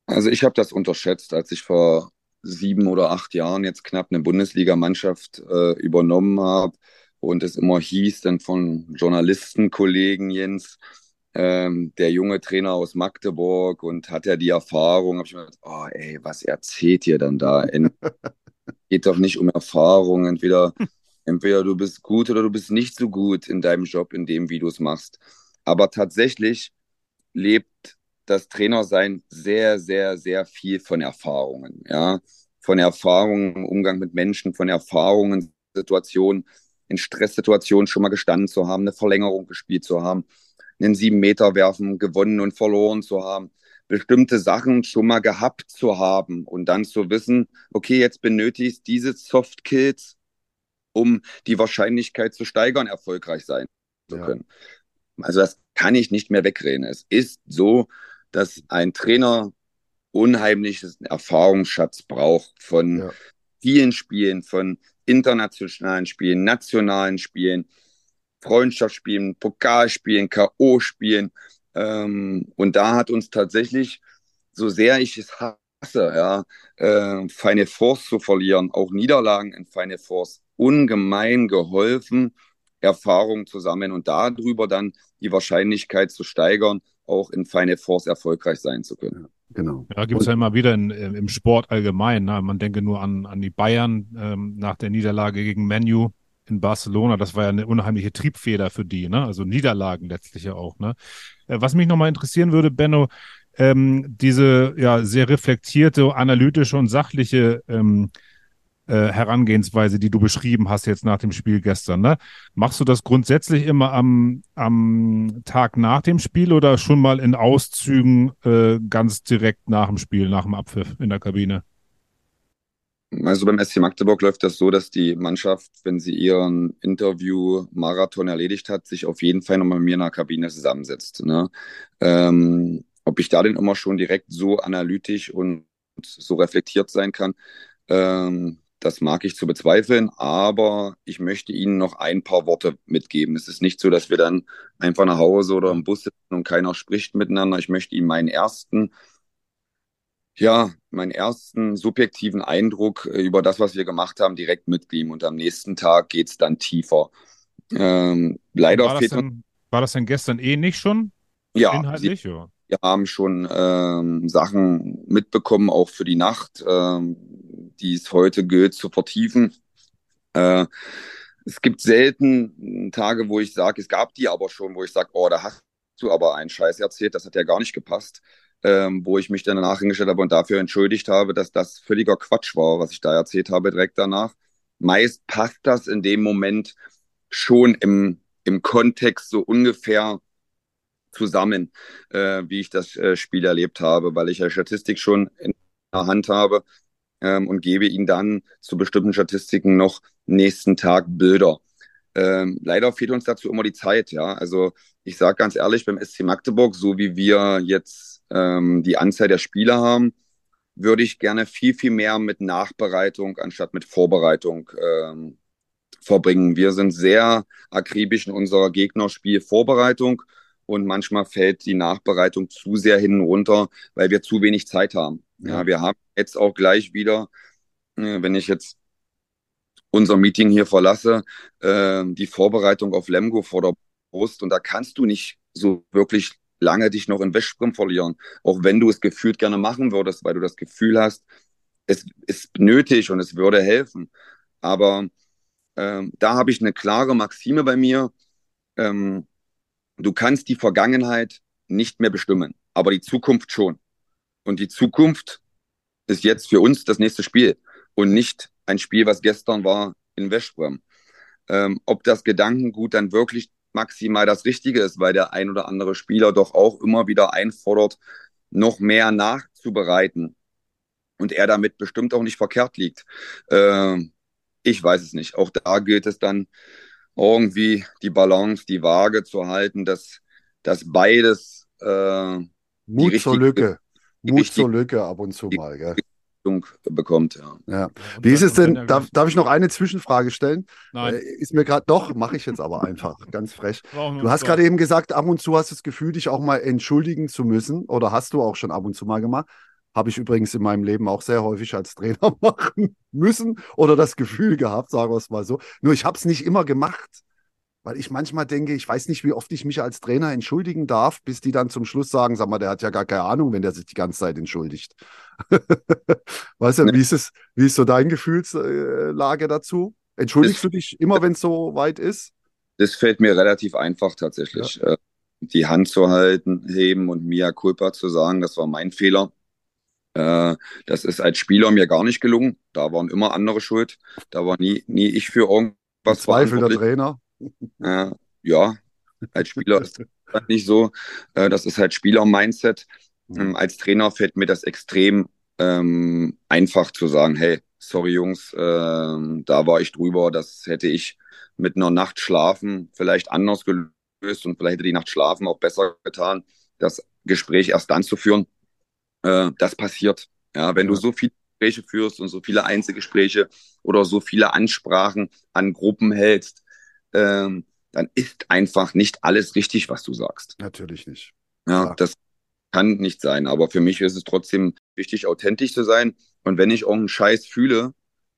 Also ich habe das unterschätzt, als ich vor sieben oder acht Jahren jetzt knapp eine Bundesligamannschaft äh, übernommen habe und es immer hieß dann von Journalistenkollegen Jens, ähm, der junge Trainer aus Magdeburg und hat ja die Erfahrung, habe ich mir gedacht, oh ey, was erzählt ihr dann da? In, geht doch nicht um Erfahrung, entweder, entweder du bist gut oder du bist nicht so gut in deinem Job, in dem, wie du es machst. Aber tatsächlich lebt das Trainersein sehr, sehr, sehr viel von Erfahrungen, ja, von Erfahrungen im Umgang mit Menschen, von Erfahrungen, Situationen, in Stresssituationen schon mal gestanden zu haben, eine Verlängerung gespielt zu haben, einen sieben Meter werfen gewonnen und verloren zu haben, bestimmte Sachen schon mal gehabt zu haben und dann zu wissen, okay, jetzt benötigst diese Soft Skills, um die Wahrscheinlichkeit zu steigern, erfolgreich sein zu können. Ja. Also das kann ich nicht mehr wegreden. Es ist so, dass ein Trainer unheimliches Erfahrungsschatz braucht von ja. vielen Spielen, von internationalen Spielen, nationalen Spielen, Freundschaftsspielen, Pokalspielen, K.O.-Spielen. Ähm, und da hat uns tatsächlich, so sehr ich es hasse, ja, äh, Feine Force zu verlieren, auch Niederlagen in Feine Force, ungemein geholfen, Erfahrungen zu sammeln und darüber dann die Wahrscheinlichkeit zu steigern, auch in Final Force erfolgreich sein zu können. Genau. Ja, gibt es ja immer wieder in, im Sport allgemein. Ne? Man denke nur an, an die Bayern ähm, nach der Niederlage gegen Menu in Barcelona. Das war ja eine unheimliche Triebfeder für die, ne? Also Niederlagen letztlich ja auch. Ne? Äh, was mich nochmal interessieren würde, Benno, ähm, diese ja sehr reflektierte, analytische und sachliche ähm, äh, Herangehensweise, die du beschrieben hast jetzt nach dem Spiel gestern. Ne? Machst du das grundsätzlich immer am, am Tag nach dem Spiel oder schon mal in Auszügen äh, ganz direkt nach dem Spiel, nach dem Abpfiff in der Kabine? Also beim SC Magdeburg läuft das so, dass die Mannschaft, wenn sie ihren Interview-Marathon erledigt hat, sich auf jeden Fall nochmal mit mir in der Kabine zusammensetzt. Ne? Ähm, ob ich da denn immer schon direkt so analytisch und so reflektiert sein kann, ähm, das mag ich zu bezweifeln, aber ich möchte Ihnen noch ein paar Worte mitgeben. Es ist nicht so, dass wir dann einfach nach Hause oder im Bus sitzen und keiner spricht miteinander. Ich möchte Ihnen meinen ersten, ja, meinen ersten subjektiven Eindruck über das, was wir gemacht haben, direkt mitgeben. Und am nächsten Tag geht es dann tiefer. Ähm, leider war das, fehlt denn, war das denn gestern eh nicht schon? ja, Inhaltlich, sie, ja. wir haben schon ähm, Sachen mitbekommen, auch für die Nacht, ähm, die es heute gilt zu vertiefen. Äh, es gibt selten Tage, wo ich sage, es gab die aber schon, wo ich sage, oh, da hast du aber einen Scheiß erzählt, das hat ja gar nicht gepasst. Ähm, wo ich mich dann danach hingestellt habe und dafür entschuldigt habe, dass das völliger Quatsch war, was ich da erzählt habe direkt danach. Meist passt das in dem Moment schon im, im Kontext so ungefähr zusammen, äh, wie ich das äh, Spiel erlebt habe, weil ich ja Statistik schon in der Hand habe ähm, und gebe ihnen dann zu bestimmten Statistiken noch nächsten Tag Bilder. Ähm, leider fehlt uns dazu immer die Zeit, ja. Also ich sage ganz ehrlich, beim SC Magdeburg, so wie wir jetzt ähm, die Anzahl der Spieler haben, würde ich gerne viel, viel mehr mit Nachbereitung anstatt mit Vorbereitung ähm, verbringen. Wir sind sehr akribisch in unserer Gegnerspielvorbereitung und manchmal fällt die Nachbereitung zu sehr hin und runter, weil wir zu wenig Zeit haben. Ja, wir haben jetzt auch gleich wieder, äh, wenn ich jetzt unser Meeting hier verlasse, äh, die Vorbereitung auf Lemgo vor der Brust und da kannst du nicht so wirklich lange dich noch in Wäschsprint verlieren, auch wenn du es gefühlt gerne machen würdest, weil du das Gefühl hast, es ist nötig und es würde helfen. Aber ähm, da habe ich eine klare Maxime bei mir. Ähm, du kannst die Vergangenheit nicht mehr bestimmen, aber die Zukunft schon. Und die Zukunft ist jetzt für uns das nächste Spiel und nicht ein Spiel, was gestern war in Westbrem. Ähm, ob das Gedankengut dann wirklich maximal das Richtige ist, weil der ein oder andere Spieler doch auch immer wieder einfordert, noch mehr nachzubereiten und er damit bestimmt auch nicht verkehrt liegt. Ähm, ich weiß es nicht. Auch da gilt es dann irgendwie die Balance, die Waage zu halten, dass, dass beides äh, Mut zur Lücke. Mut richtige- zur Lücke ab und zu mal, gell? Bekommt. Ja. Ja. Wie ist dann- es denn? Darf, darf ich noch eine Zwischenfrage stellen? Nein. Äh, ist mir gerade doch, mache ich jetzt aber einfach, ganz frech. Du hast gerade eben gesagt, ab und zu hast du das Gefühl, dich auch mal entschuldigen zu müssen. Oder hast du auch schon ab und zu mal gemacht? Habe ich übrigens in meinem Leben auch sehr häufig als Trainer machen müssen oder das Gefühl gehabt, sagen wir es mal so. Nur ich habe es nicht immer gemacht, weil ich manchmal denke, ich weiß nicht, wie oft ich mich als Trainer entschuldigen darf, bis die dann zum Schluss sagen, sag mal, der hat ja gar keine Ahnung, wenn der sich die ganze Zeit entschuldigt. weißt du, Nee. wie ist es, wie ist so dein Gefühlslage dazu? Entschuldigst du dich immer, wenn es so weit ist? Das fällt mir relativ einfach tatsächlich. Äh, Die Hand zu halten, heben und Mia culpa zu sagen, das war mein Fehler. Äh, Das ist als Spieler mir gar nicht gelungen. Da waren immer andere schuld. Da war nie, nie ich für irgendwas Zweifel der. Trainer. Äh, ja, als Spieler ist das nicht so. Äh, das ist halt Spieler-Mindset. Ähm, als Trainer fällt mir das extrem ähm, einfach zu sagen, hey, sorry Jungs, ähm, da war ich drüber, das hätte ich mit einer Nacht schlafen vielleicht anders gelöst und vielleicht hätte die Nacht schlafen auch besser getan, das Gespräch erst dann zu führen. Äh, das passiert. Ja, wenn du Ja. so viele Gespräche führst und so viele Einzelgespräche oder so viele Ansprachen an Gruppen hältst, ähm, dann ist einfach nicht alles richtig, was du sagst. Natürlich nicht. Ja, Klar. das kann nicht sein. Aber für mich ist es trotzdem wichtig, authentisch zu sein. Und wenn ich irgendeinen Scheiß fühle,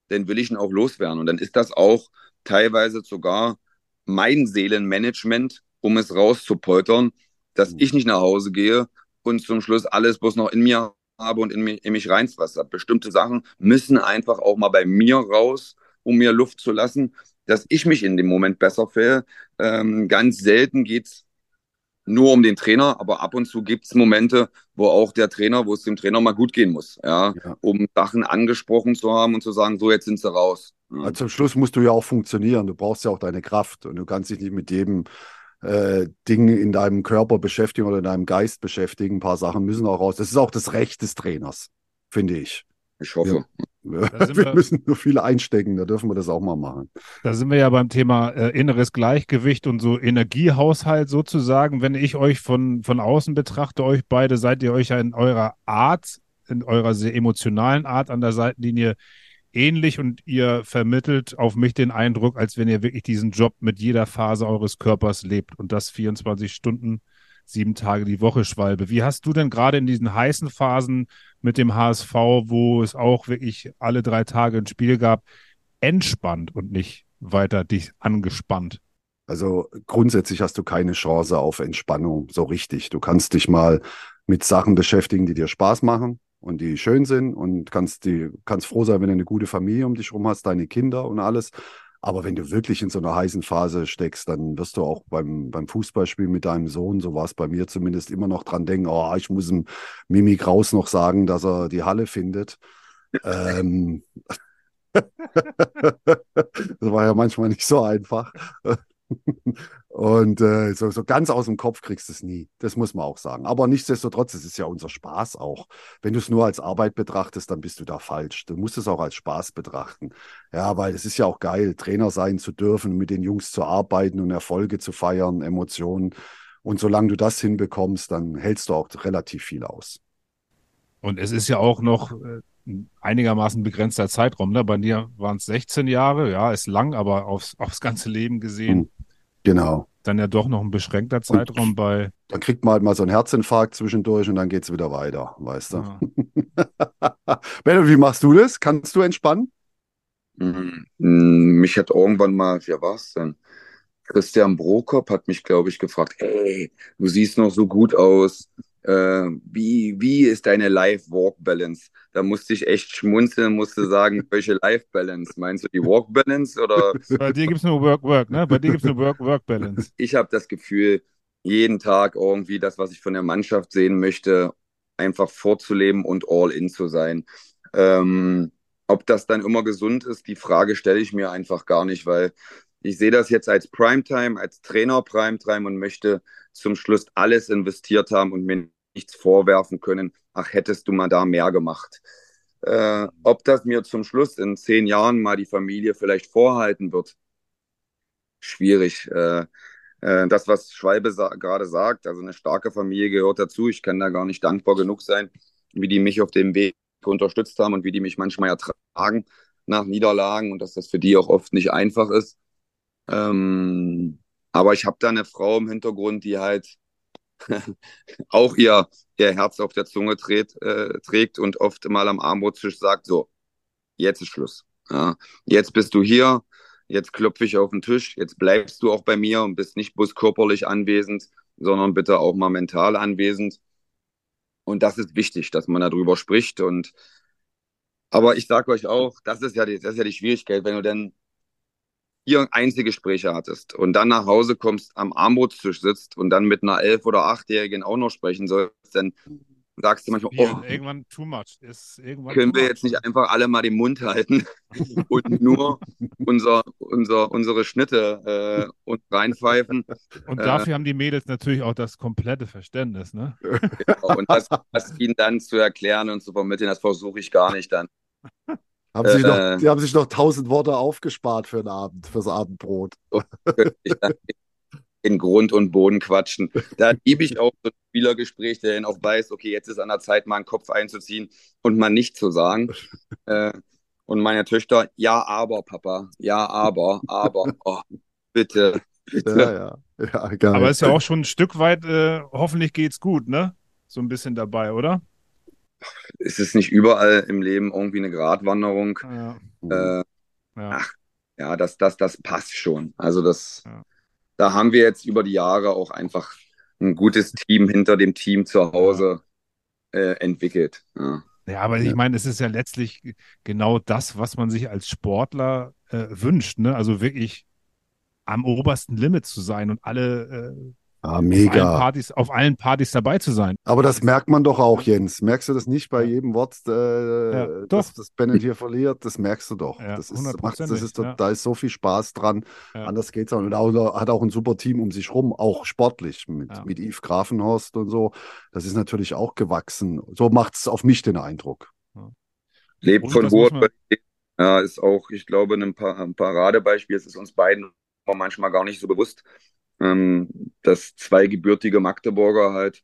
dann will ich ihn auch loswerden. Und dann ist das auch teilweise sogar mein Seelenmanagement, um es rauszupoltern, dass Mhm. ich nicht nach Hause gehe und zum Schluss alles bloß noch in mir habe und in mich, in mich reinfresse. Bestimmte Sachen müssen einfach auch mal bei mir raus, um mir Luft zu lassen, dass ich mich in dem Moment besser fühle. Ähm, ganz selten geht's nur um den Trainer, aber ab und zu gibt's Momente, wo auch der Trainer, wo es dem Trainer mal gut gehen muss, ja, Ja. um Sachen angesprochen zu haben und zu sagen, so jetzt sind sie raus. Ja. Also zum Schluss musst du ja auch funktionieren. Du brauchst ja auch deine Kraft und du kannst dich nicht mit jedem äh, Ding in deinem Körper beschäftigen oder in deinem Geist beschäftigen. Ein paar Sachen müssen auch raus. Das ist auch das Recht des Trainers, finde ich. Ich hoffe. Sind wir wir- müssen nur viele einstecken, da dürfen wir das auch mal machen. Da sind wir ja beim Thema äh, inneres Gleichgewicht und so Energiehaushalt sozusagen. Wenn ich euch von, von außen betrachte, euch beide, seid ihr euch ja in eurer Art, in eurer sehr emotionalen Art an der Seitenlinie ähnlich und ihr vermittelt auf mich den Eindruck, als wenn ihr wirklich diesen Job mit jeder Phase eures Körpers lebt und das 24 Stunden, sieben Tage die Woche, Schwalbe. Wie hast du denn gerade in diesen heißen Phasen mit dem HSV, wo es auch wirklich alle drei Tage ein Spiel gab, entspannt und nicht weiter dich angespannt Also grundsätzlich hast du keine Chance auf Entspannung so richtig. Du kannst dich mal mit Sachen beschäftigen, die dir Spaß machen und die schön sind und kannst die kannst froh sein, wenn du eine gute Familie um dich herum hast, deine Kinder und alles. Aber wenn du wirklich in so einer heißen Phase steckst, dann wirst du auch beim, beim Fußballspiel mit deinem Sohn, so war es bei mir zumindest, immer noch dran denken, oh, ich muss dem Mimi Kraus noch sagen, dass er die Halle findet. ähm, das war ja manchmal nicht so einfach. Und äh, so, so ganz aus dem Kopf kriegst du es nie. Das muss man auch sagen. Aber nichtsdestotrotz, es ist ja unser Spaß auch. Wenn du es nur als Arbeit betrachtest, dann bist du da falsch. Du musst es auch als Spaß betrachten. Ja, weil es ist ja auch geil, Trainer sein zu dürfen, mit den Jungs zu arbeiten und Erfolge zu feiern, Emotionen. Und solange du das hinbekommst, dann hältst du auch relativ viel aus. Und es ist ja auch noch äh, einigermaßen begrenzter Zeitraum. Ne? Bei dir waren es 16 Jahre, ja, ist lang, aber aufs, aufs ganze Leben gesehen. Hm. Genau. Dann ja doch noch ein beschränkter Zeitraum und bei. Dann kriegt man halt mal so einen Herzinfarkt zwischendurch und dann geht es wieder weiter, weißt du. Ja. Benno, wie machst du das? Kannst du entspannen? Mhm. Mich hat irgendwann mal, wer war es denn? Christian Brokop hat mich, glaube ich, gefragt, hey, du siehst noch so gut aus äh, wie, wie ist deine Life-Walk-Balance? Da musste ich echt schmunzeln, musste sagen, welche Life-Balance? Meinst du die Walk-Balance oder? Bei dir gibt es nur Work-Work, ne? Bei dir gibt es nur Work-Work-Balance. Ich habe das Gefühl, jeden Tag irgendwie das, was ich von der Mannschaft sehen möchte, einfach vorzuleben und all in zu sein. Ähm, ob das dann immer gesund ist, die Frage stelle ich mir einfach gar nicht, weil ich sehe das jetzt als Primetime, als Trainer Primetime und möchte zum Schluss alles investiert haben und mir nichts vorwerfen können, ach, hättest du mal da mehr gemacht. Äh, ob das mir zum Schluss in zehn Jahren mal die Familie vielleicht vorhalten wird, schwierig. Äh, äh, das, was Schwalbe sa gerade sagt, also eine starke Familie gehört dazu. Ich kann da gar nicht dankbar genug sein, wie die mich auf dem Weg unterstützt haben und wie die mich manchmal ertragen nach Niederlagen und dass das für die auch oft nicht einfach ist. Ähm, aber ich habe da eine Frau im Hintergrund, die halt auch ihr, ihr Herz auf der Zunge trägt, äh, trägt und oft mal am Armutstisch sagt, so, jetzt ist Schluss. Ja, jetzt bist du hier, jetzt klopfe ich auf den Tisch, jetzt bleibst du auch bei mir und bist nicht bloß körperlich anwesend, sondern bitte auch mal mental anwesend. Und das ist wichtig, dass man darüber spricht. Und aber ich sage euch auch, das ist ja die, das ist ja die Schwierigkeit, wenn du dann vier Einzelgespräche hattest und dann nach Hause kommst, am Armutstisch sitzt und dann mit einer elf- oder achtjährigen auch noch sprechen sollst, dann sagst du manchmal, oh, irgendwann too much. Ist irgendwann können wir much. jetzt nicht einfach alle mal den Mund halten und nur unser, unser, unsere Schnitte äh, und reinpfeifen. Und dafür äh, haben die Mädels natürlich auch das komplette Verständnis, ne? Genau, und das, das ihnen dann zu erklären und zu vermitteln, das versuche ich gar nicht dann. Haben sich noch, äh, die haben sich noch tausend Worte aufgespart für den Abend, fürs Abendbrot. in Grund und Boden quatschen. Da liebe ich auch so ein Spielergespräch, der dann auch weiß, okay, jetzt ist an der Zeit, mal einen Kopf einzuziehen und mal nicht zu sagen. äh, und meine Töchter, ja, aber, Papa, ja, aber, aber, oh, bitte, bitte. Ja, ja. ja geil. Aber ist ja auch schon ein Stück weit, äh, hoffentlich geht's gut, ne? So ein bisschen dabei, oder? Ist es nicht überall im Leben irgendwie eine Gratwanderung. Ja. Äh, ja. Ach, ja, das, das, das passt schon. Also das, ja. da haben wir jetzt über die Jahre auch einfach ein gutes Team hinter dem Team zu Hause äh, entwickelt. Ja. Ja, aber ich meine, es ist ja letztlich genau das, was man sich als Sportler äh, wünscht, ne? Also wirklich am obersten Limit zu sein und alle äh, Ah, mega. Auf allen, Partys, auf allen Partys dabei zu sein. Aber das merkt man doch auch, Jens. Merkst du das nicht bei jedem Wort, äh, ja, dass das Bennett hier verliert? Das merkst du doch. Ja, das ist, macht, das ist, ja. Da ist so viel Spaß dran. Anders geht's auch. Und auch, hat auch ein super Team um sich rum, auch sportlich, mit, mit Yves Grafenhorst und so. Das ist natürlich auch gewachsen. So macht es auf mich den Eindruck. Lebt von hoher Ja, ist auch, ich glaube, ein, ein Paradebeispiel. Es ist uns beiden manchmal gar nicht so bewusst ähm, dass zwei gebürtige Magdeburger halt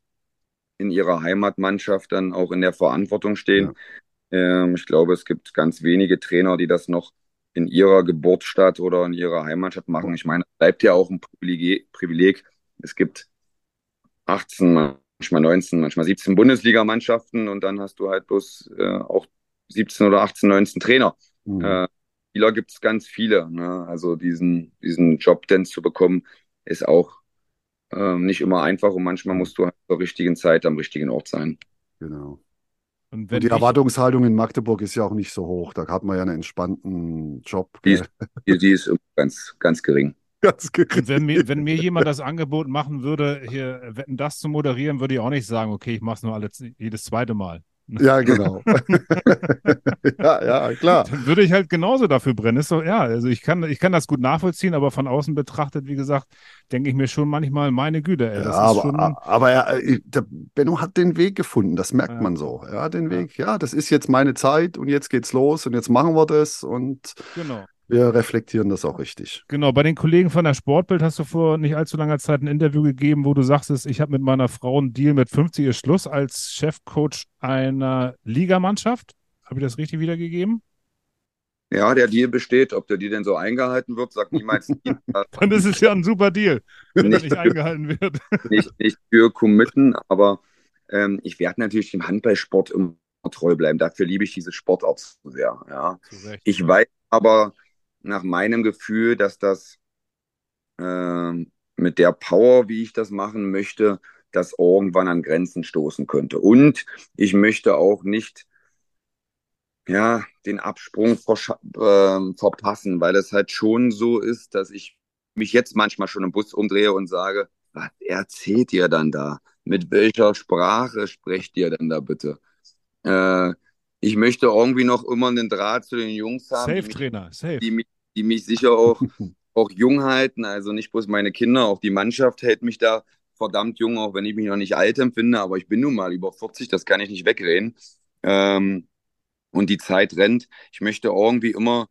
in ihrer Heimatmannschaft dann auch in der Verantwortung stehen. Ja. Ähm, ich glaube, es gibt ganz wenige Trainer, die das noch in ihrer Geburtsstadt oder in ihrer Heimatstadt machen. Ich meine, bleibt ja auch ein Privileg. Privileg. Es gibt 18, manchmal 19, manchmal 17 Bundesligamannschaften und dann hast du halt bloß äh, auch 17 oder 18, 19 Trainer. Mhm. Äh, Spieler gibt es ganz viele. Ne? Also diesen, diesen Job denn zu bekommen, ist auch ähm, nicht immer einfach und manchmal musst du halt zur richtigen Zeit am richtigen Ort sein. Genau. Und, Und die ich, Erwartungshaltung in Magdeburg ist ja auch nicht so hoch. Da hat man ja einen entspannten Job. Die ist, die, die ist ganz, ganz gering. Ganz gering. wenn mir, wenn mir jemand das Angebot machen würde, hier Wetten das zu moderieren, würde ich auch nicht sagen, okay, ich mache es nur alle, jedes zweite Mal. Ja, genau. ja, ja, klar. Dann würde ich halt genauso dafür brennen. Ist doch, ja, also ich kann, ich kann das gut nachvollziehen, aber von außen betrachtet, wie gesagt, denke ich mir schon manchmal, meine Güte, ey, Ja, aber, ist schon. aber er, äh, der Benno hat den Weg gefunden, das merkt Ja. man so. Ja, den. Weg, ja, das ist jetzt meine Zeit und jetzt geht's los und jetzt machen wir das und Genau. Wir reflektieren das auch richtig. Genau, bei den Kollegen von der Sportbild hast du vor nicht allzu langer Zeit ein Interview gegeben, wo du sagst, ich habe mit meiner Frau einen Deal mit 50 ist Schluss als Chefcoach einer Ligamannschaft. Habe ich das richtig wiedergegeben? Ja, der Deal besteht. Ob der Deal denn so eingehalten wird, sagt niemals nie. Dann ist es ja ein super Deal, wenn er Nicht- nicht eingehalten wird. nicht, nicht für committen, aber ähm, ich werde natürlich dem Handballsport immer treu bleiben. Dafür liebe ich diese Sportart so sehr. Ja. Recht. Ich weiß aber nach meinem Gefühl, dass das ähm, mit der Power, wie ich das machen möchte, das irgendwann an Grenzen stoßen könnte. Und ich möchte auch nicht ja, den Absprung ähm, verpassen, weil es halt schon so ist, dass ich mich jetzt manchmal schon im Bus umdrehe und sage, was erzählt ihr dann da? Mit welcher Sprache sprecht ihr denn da bitte? Äh, ich möchte irgendwie noch immer einen Draht zu den Jungs haben, die mich Safe-Trainer, safe. die mich, die mich sicher auch, auch jung halten. Also nicht bloß meine Kinder, auch die Mannschaft hält mich da verdammt jung, auch wenn ich mich noch nicht alt empfinde. Aber ich bin nun mal über 40, das kann ich nicht wegreden. Ähm, und die Zeit rennt. Ich möchte irgendwie immer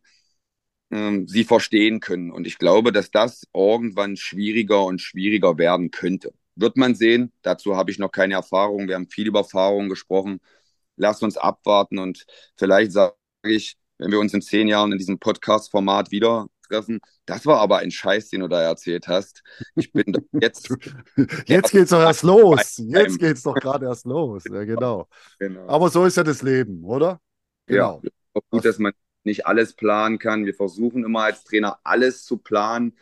ähm, sie verstehen können. Und ich glaube, dass das irgendwann schwieriger und schwieriger werden könnte. Wird man sehen. Dazu habe ich noch keine Erfahrung. Wir haben viel über Erfahrungen gesprochen. Lass uns abwarten und vielleicht sage ich, wenn wir uns in zehn Jahren in diesem Podcast-Format wieder treffen, das war aber ein Scheiß, den du da erzählt hast. Ich bin doch jetzt. Jetzt geht's doch erst los. Jetzt geht's doch gerade erst los. Ja, genau. Genau. Aber so ist ja das Leben, oder? Ja, Genau. auch gut, dass man nicht alles planen kann. Wir versuchen immer als Trainer alles zu planen.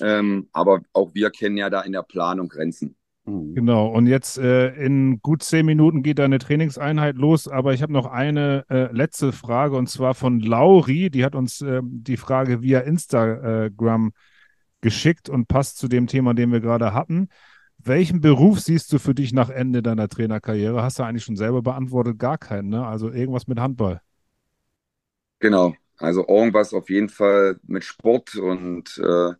Ähm, aber auch wir kennen ja da in der Planung Grenzen. Mhm. Genau, und jetzt äh, in gut zehn Minuten geht deine Trainingseinheit los, aber ich habe noch eine äh, letzte Frage und zwar von Lauri, die hat uns äh, die Frage via Instagram geschickt und passt zu dem Thema, den wir gerade hatten. Welchen Beruf siehst du für dich nach Ende deiner Trainerkarriere? Hast du eigentlich schon selber beantwortet? Gar keinen, ne? Also irgendwas mit Handball. Genau. Also irgendwas auf jeden Fall mit Sport. Und äh,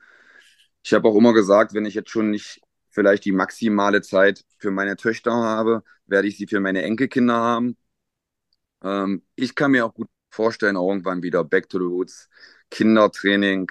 ich habe auch immer gesagt, wenn ich jetzt schon nicht vielleicht die maximale Zeit für meine Töchter habe, werde ich sie für meine Enkelkinder haben. Ähm, ich kann mir auch gut vorstellen, irgendwann wieder Back to the Roots, Kindertraining,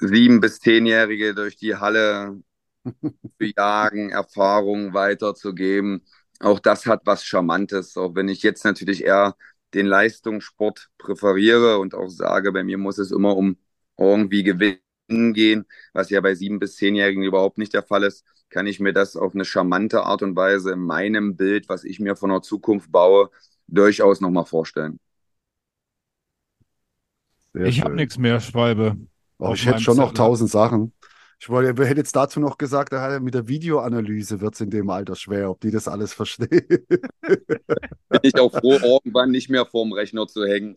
sieben- bis zehnjährige durch die Halle zu jagen, Erfahrungen weiterzugeben. Auch das hat was Charmantes, auch wenn ich jetzt natürlich eher den Leistungssport präferiere und auch sage, bei mir muss es immer um irgendwie Gewinnen gehen, was ja bei sieben- bis zehnjährigen überhaupt nicht der Fall ist, kann ich mir das auf eine charmante Art und Weise in meinem Bild, was ich mir von der Zukunft baue, durchaus nochmal vorstellen. Sehr ich habe nichts mehr, Schwalbe. Oh, ich hätte schon noch tausend Sachen. Ich wollte, ich hätte jetzt dazu noch gesagt, mit der Videoanalyse wird es in dem Alter schwer, ob die das alles verstehen. Bin ich auch froh, irgendwann nicht mehr vorm Rechner zu hängen.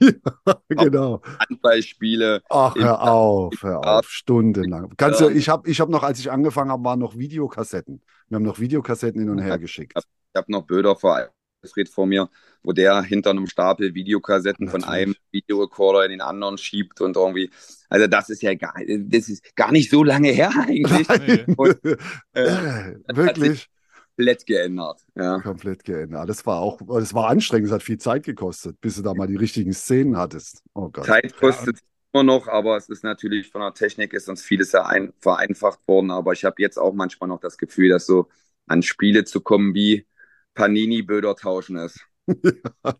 genau. Handballspiele. Ach, hör auf, hör Ja. auf, stundenlang. Kannst du, Ja. ich habe ich hab noch, als ich angefangen habe, waren noch Videokassetten. Wir haben noch Videokassetten hin und her geschickt. Ich habe noch Bilder vor Alfred vor mir, wo der hinter einem Stapel Videokassetten von Natürlich. einem Videorekorder in den anderen schiebt und irgendwie. Also das ist ja gar, das ist gar nicht so lange her eigentlich. Und, äh, wirklich komplett geändert. Ja. komplett geändert. Das war auch, das war anstrengend, es hat viel Zeit gekostet, bis du da mal die richtigen Szenen hattest. Oh Gott. Zeit kostet immer noch, aber es ist natürlich von der Technik ist uns vieles ja ein, vereinfacht worden. Aber ich habe jetzt auch manchmal noch das Gefühl, dass so an Spiele zu kommen wie Panini-Bilder tauschen ist. Ja.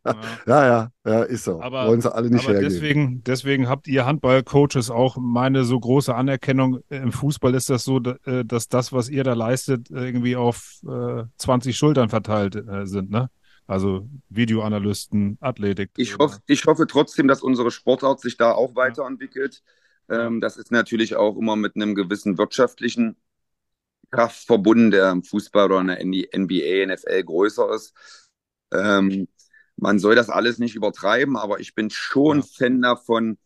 Ja, ja, ja, ist so. Aber- Wollen sie alle nicht Aber hergeben. deswegen, deswegen habt ihr Handballcoaches auch meine so große Anerkennung. Im Fußball ist das so, äh, dass das, was ihr da leistet, irgendwie auf äh, 20 Schultern verteilt äh, sind, ne? Also Videoanalysten, Athletik. Ich hoffe, ich hoffe trotzdem, dass unsere Sportart sich da auch weiterentwickelt. Ähm, das ist natürlich auch immer mit einem gewissen wirtschaftlichen Kraft verbunden, der im Fußball oder in der NBA, NFL größer ist. Ähm, man soll das alles nicht übertreiben, aber ich bin schon ja. Fan davon,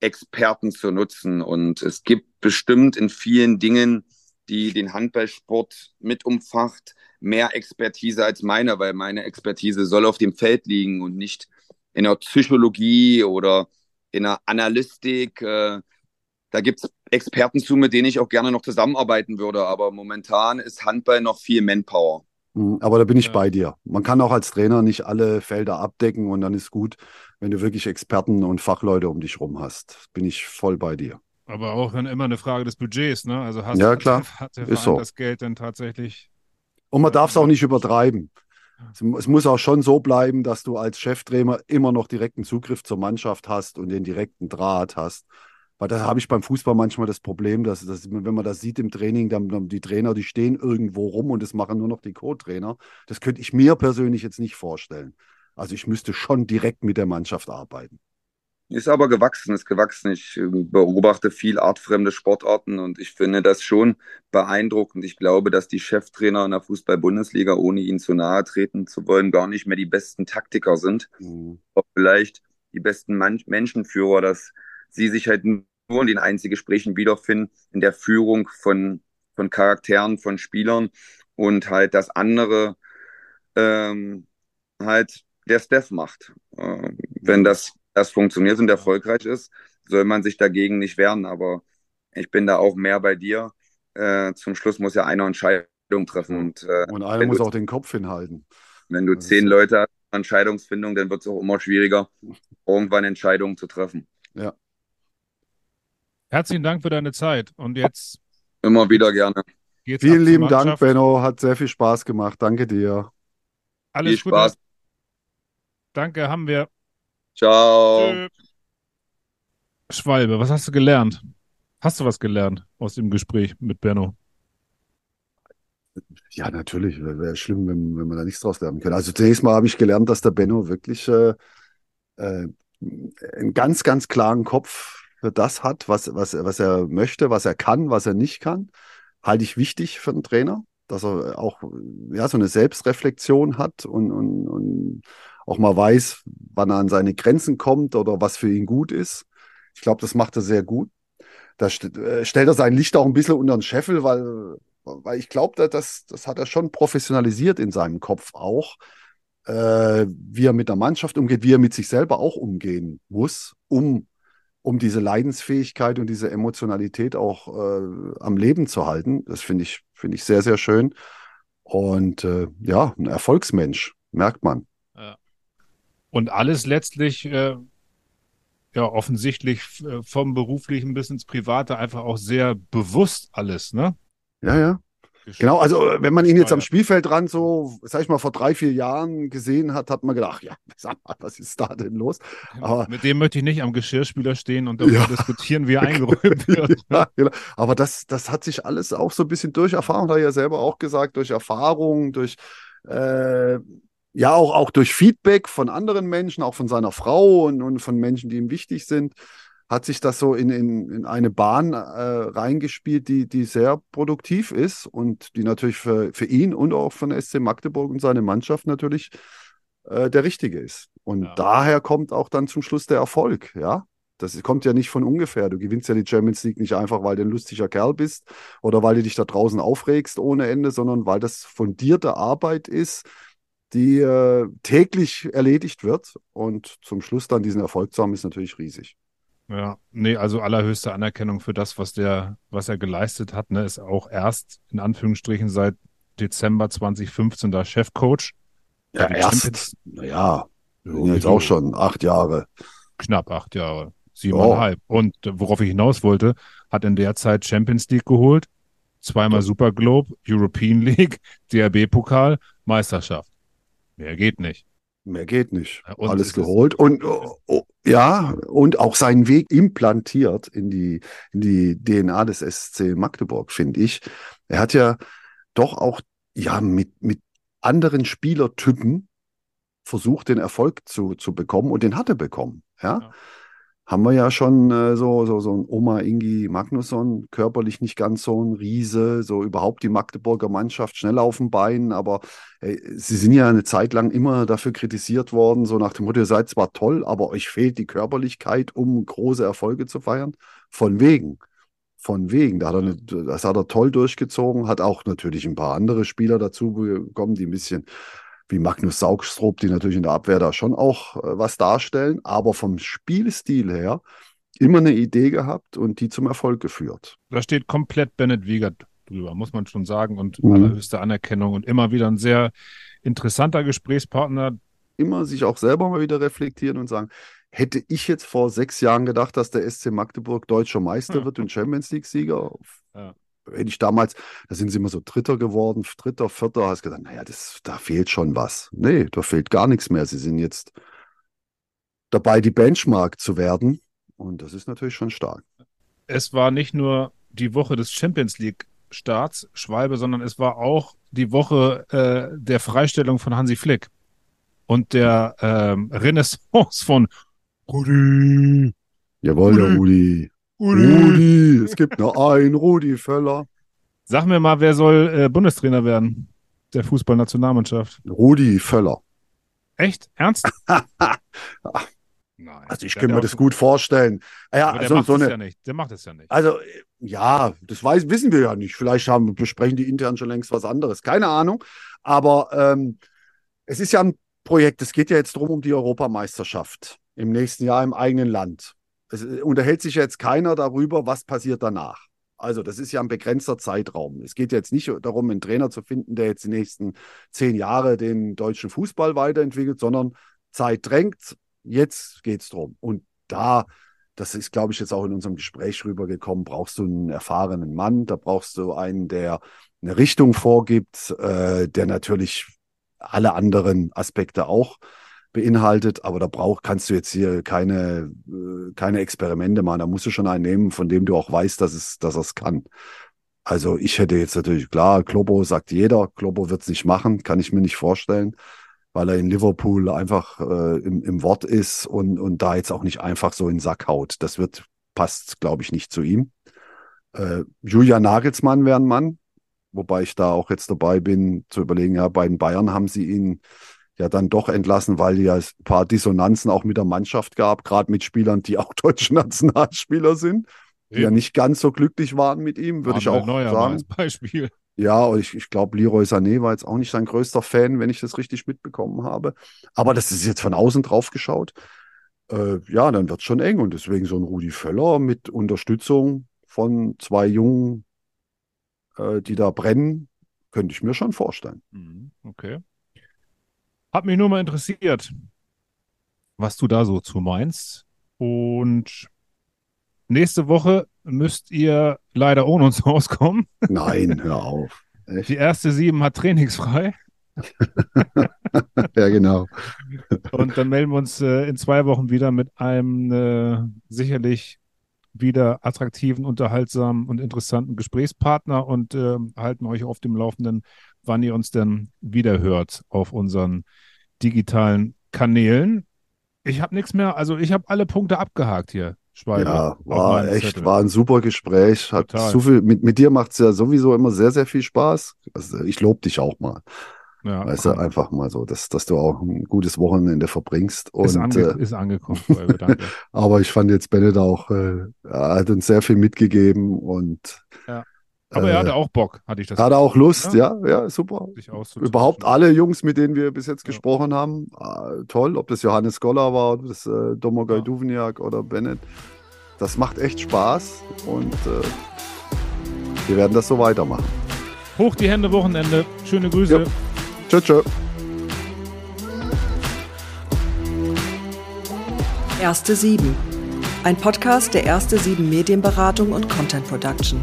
Experten zu nutzen. Und es gibt bestimmt in vielen Dingen, die den Handballsport mit umfacht, mehr Expertise als meine, weil meine Expertise soll auf dem Feld liegen und nicht in der Psychologie oder in der Analystik. Äh, da gibt es Experten zu, mit denen ich auch gerne noch zusammenarbeiten würde. Aber momentan ist Handball noch viel Manpower. Mhm, aber da bin ich ja. bei dir. Man kann auch als Trainer nicht alle Felder abdecken und dann ist gut, wenn du wirklich Experten und Fachleute um dich rum hast. Bin ich voll bei dir. Aber auch dann immer eine Frage des Budgets, ne? Also hast ja, klar. hat der Verein so. das Geld denn tatsächlich? Und man darf es auch nicht übertreiben. Es muss auch schon so bleiben, dass du als Cheftrainer immer noch direkten Zugriff zur Mannschaft hast und den direkten Draht hast. Weil da habe ich beim Fußball manchmal das Problem, dass, dass, wenn man das sieht im Training, dann, dann die Trainer, die stehen irgendwo rum und das machen nur noch die Co-Trainer. Das könnte ich mir persönlich jetzt nicht vorstellen. Also ich müsste schon direkt mit der Mannschaft arbeiten. Ist aber gewachsen, ist gewachsen. Ich ähm, beobachte viel artfremde Sportarten und ich finde das schon beeindruckend. Ich glaube, dass die Cheftrainer in der Fußball-Bundesliga, ohne ihnen zu nahe treten zu wollen, gar nicht mehr die besten Taktiker sind. Mhm. vielleicht die besten Man Menschenführer, dass sie sich halt nur in den Einzelgesprächen wiederfinden, in der Führung von, von Charakteren, von Spielern und halt das andere ähm, halt der Steph macht. Äh, wenn das, das funktioniert und erfolgreich ist, soll man sich dagegen nicht wehren. Aber ich bin da auch mehr bei dir. Äh, zum Schluss muss ja einer Entscheidung treffen. Und, äh, und einer muss du, auch den Kopf hinhalten. Wenn du das zehn Leute hast, Entscheidungsfindung, dann wird es auch immer schwieriger, irgendwann Entscheidungen zu treffen. Ja. Herzlichen Dank für deine Zeit. Und jetzt. Immer wieder gerne. Vielen lieben Dank, Benno. Hat sehr viel Spaß gemacht. Danke dir. Alles viel Gute. Spaß. Danke, haben wir. Ciao. Tschö. Schwalbe, was hast du gelernt? Hast du was gelernt aus dem Gespräch mit Benno? Ja, natürlich. Wäre schlimm, wenn, wenn man da nichts draus lernen könnte. Also zunächst mal habe ich gelernt, dass der Benno wirklich äh, äh, einen ganz, ganz klaren Kopf für das hat, was, was, was er möchte, was er kann, was er nicht kann. Halte ich wichtig für einen Trainer, dass er auch ja, so eine Selbstreflexion hat und, und, und auch mal weiß, wann er an seine Grenzen kommt oder was für ihn gut ist. Ich glaube, das macht er sehr gut. Da st äh, stellt er sein Licht auch ein bisschen unter den Scheffel, weil, weil ich glaube, das, das hat er schon professionalisiert in seinem Kopf auch, äh, wie er mit der Mannschaft umgeht, wie er mit sich selber auch umgehen muss, um, um diese Leidensfähigkeit und diese Emotionalität auch äh, am Leben zu halten. Das finde ich, finde ich sehr, sehr schön. Und äh, ja, ein Erfolgsmensch, merkt man. Und alles letztlich, äh, ja, offensichtlich äh, vom Beruflichen bis ins Private einfach auch sehr bewusst alles, ne? Ja, ja. Genau, also wenn man ihn jetzt am Spielfeldrand so, sag ich mal, vor drei, vier Jahren gesehen hat, hat man gedacht, ja, sag mal, was ist da denn los? Aber, Mit dem möchte ich nicht am Geschirrspüler stehen und darüber ja, diskutieren, wie er eingeräumt wird. ja, genau. Aber das, das hat sich alles auch so ein bisschen durch Erfahrung, hat er ja selber auch gesagt, durch Erfahrung, durch äh, ja auch, auch durch Feedback von anderen Menschen, auch von seiner Frau und, und von Menschen, die ihm wichtig sind, hat sich das so in, in, in eine Bahn äh, reingespielt, die, die sehr produktiv ist und die natürlich für, für ihn und auch von SC Magdeburg und seine Mannschaft natürlich äh, der richtige ist. Und ja. daher kommt auch dann zum Schluss der Erfolg, ja. Das kommt ja nicht von ungefähr. Du gewinnst ja die Champions League nicht einfach, weil du ein lustiger Kerl bist oder weil du dich da draußen aufregst ohne Ende, sondern weil das fundierte Arbeit ist, die äh, täglich erledigt wird. Und zum Schluss dann diesen Erfolg zu haben, ist natürlich riesig. Ja, nee, also allerhöchste Anerkennung für das, was der, was er geleistet hat, ne, ist auch erst in Anführungsstrichen seit Dezember 2015 da Chefcoach. Ja, erst, naja, ja, jetzt auch schon acht Jahre. Knapp acht Jahre, siebeneinhalb. Oh. Und worauf ich hinaus wollte, hat in der Zeit Champions League geholt, zweimal Super Globe, European League, DRB-Pokal, Meisterschaft. Mehr geht nicht. Mehr geht nicht. Und Alles geholt. Und oh, oh, ja, und auch seinen Weg implantiert in die, in die DNA des SC Magdeburg, finde ich. Er hat ja doch auch ja mit, mit anderen Spielertypen versucht, den Erfolg zu, zu bekommen und den hat er bekommen. Ja. ja. Haben wir ja schon äh, so, so, so ein Oma Ingi Magnusson, körperlich nicht ganz so ein Riese, so überhaupt die Magdeburger Mannschaft schnell auf den Beinen, aber äh, sie sind ja eine Zeit lang immer dafür kritisiert worden, so nach dem Motto, ihr seid zwar toll, aber euch fehlt die Körperlichkeit, um große Erfolge zu feiern. Von wegen von wegen. Da hat er eine, das hat er toll durchgezogen, hat auch natürlich ein paar andere Spieler dazu bekommen, die ein bisschen wie Magnus Saugstrup, die natürlich in der Abwehr da schon auch äh, was darstellen, aber vom Spielstil her immer eine Idee gehabt und die zum Erfolg geführt. Da steht komplett Bennett Wiegert drüber, muss man schon sagen, und mhm. allerhöchste Anerkennung und immer wieder ein sehr interessanter Gesprächspartner. Immer sich auch selber mal wieder reflektieren und sagen, Hätte ich jetzt vor sechs Jahren gedacht, dass der SC Magdeburg deutscher Meister ja. wird und Champions League-Sieger? Ja. Hätte ich damals, da sind sie immer so Dritter geworden, Dritter, Vierter, hast gedacht, naja, das, da fehlt schon was. Nee, da fehlt gar nichts mehr. Sie sind jetzt dabei, die Benchmark zu werden. Und das ist natürlich schon stark. Es war nicht nur die Woche des Champions League-Starts, Schwalbe, sondern es war auch die Woche äh, der Freistellung von Hansi Flick und der ähm, Renaissance von Rudi. Jawohl, Rudi. der Rudi. Rudi. Rudi. Es gibt nur einen Rudi Völler. Sag mir mal, wer soll äh, Bundestrainer werden? Der Fußballnationalmannschaft. Rudi Völler. Echt? Ernst? Nein, also ich kann mir das gut vorstellen. Ja, Aber der also macht so es eine, ja nicht. Der macht es ja nicht. Also ja, das weiß, wissen wir ja nicht. Vielleicht haben, besprechen die intern schon längst was anderes. Keine Ahnung. Aber ähm, es ist ja ein Projekt. Es geht ja jetzt darum um die Europameisterschaft im nächsten Jahr im eigenen Land. Es äh, unterhält sich jetzt keiner darüber, was passiert danach. Also das ist ja ein begrenzter Zeitraum. Es geht jetzt nicht darum, einen Trainer zu finden, der jetzt die nächsten zehn Jahre den deutschen Fußball weiterentwickelt, sondern Zeit drängt. Jetzt geht es darum. Und da, das ist, glaube ich, jetzt auch in unserem Gespräch rübergekommen, brauchst du einen erfahrenen Mann, da brauchst du einen, der eine Richtung vorgibt, äh, der natürlich alle anderen Aspekte auch beinhaltet, aber da brauch, kannst du jetzt hier keine, äh, keine Experimente machen. Da musst du schon einen nehmen, von dem du auch weißt, dass es, dass es kann. Also ich hätte jetzt natürlich, klar, Klobo sagt jeder, Klobo wird es nicht machen, kann ich mir nicht vorstellen, weil er in Liverpool einfach äh, im, im Wort ist und, und da jetzt auch nicht einfach so in den Sack haut. Das wird, passt, glaube ich, nicht zu ihm. Äh, Julian Nagelsmann wäre ein Mann, wobei ich da auch jetzt dabei bin zu überlegen, ja, bei den Bayern haben sie ihn ja dann doch entlassen, weil ja ein paar Dissonanzen auch mit der Mannschaft gab, gerade mit Spielern, die auch deutsche Nationalspieler sind, die Eben. ja nicht ganz so glücklich waren mit ihm, würde ich auch Neuer sagen. Als Beispiel. Ja, und ich, ich glaube, Leroy Sané war jetzt auch nicht sein größter Fan, wenn ich das richtig mitbekommen habe. Aber das ist jetzt von außen drauf geschaut. Äh, ja, dann wird es schon eng. Und deswegen so ein Rudi Völler mit Unterstützung von zwei Jungen, äh, die da brennen, könnte ich mir schon vorstellen. Mhm, okay. Hat mich nur mal interessiert, was du da so zu meinst. Und nächste Woche müsst ihr leider ohne uns rauskommen. Nein, hör auf. Echt? Die erste sieben hat trainingsfrei. ja, genau. Und dann melden wir uns äh, in zwei Wochen wieder mit einem äh, sicherlich wieder attraktiven, unterhaltsamen und interessanten Gesprächspartner und äh, halten euch auf dem Laufenden, wann ihr uns denn wieder hört auf unseren digitalen Kanälen. Ich habe nichts mehr, also ich habe alle Punkte abgehakt hier. Schweiger, ja, war echt, Zettel. war ein super Gespräch. Hat Total. so viel, mit, mit dir macht es ja sowieso immer sehr, sehr viel Spaß. Also ich lobe dich auch mal. Ja, weißt du, einfach mal so, dass, dass du auch ein gutes Wochenende verbringst. Und, ist, ange äh, ist angekommen, danke. aber ich fand jetzt Bennett auch, äh, er hat uns sehr viel mitgegeben und ja. Aber er hatte äh, auch Bock, hatte ich das. Hatte auch Lust, ja, ja, ja super. Überhaupt alle Jungs, mit denen wir bis jetzt ja. gesprochen haben, äh, toll. Ob das Johannes Goller war, ob das äh, Domogaj ja. Duvniak oder Bennett. Das macht echt Spaß und äh, wir werden das so weitermachen. Hoch die Hände, Wochenende. Schöne Grüße. Tschö, tschö. Erste Sieben. Ein Podcast der Erste Sieben Medienberatung und Content Production.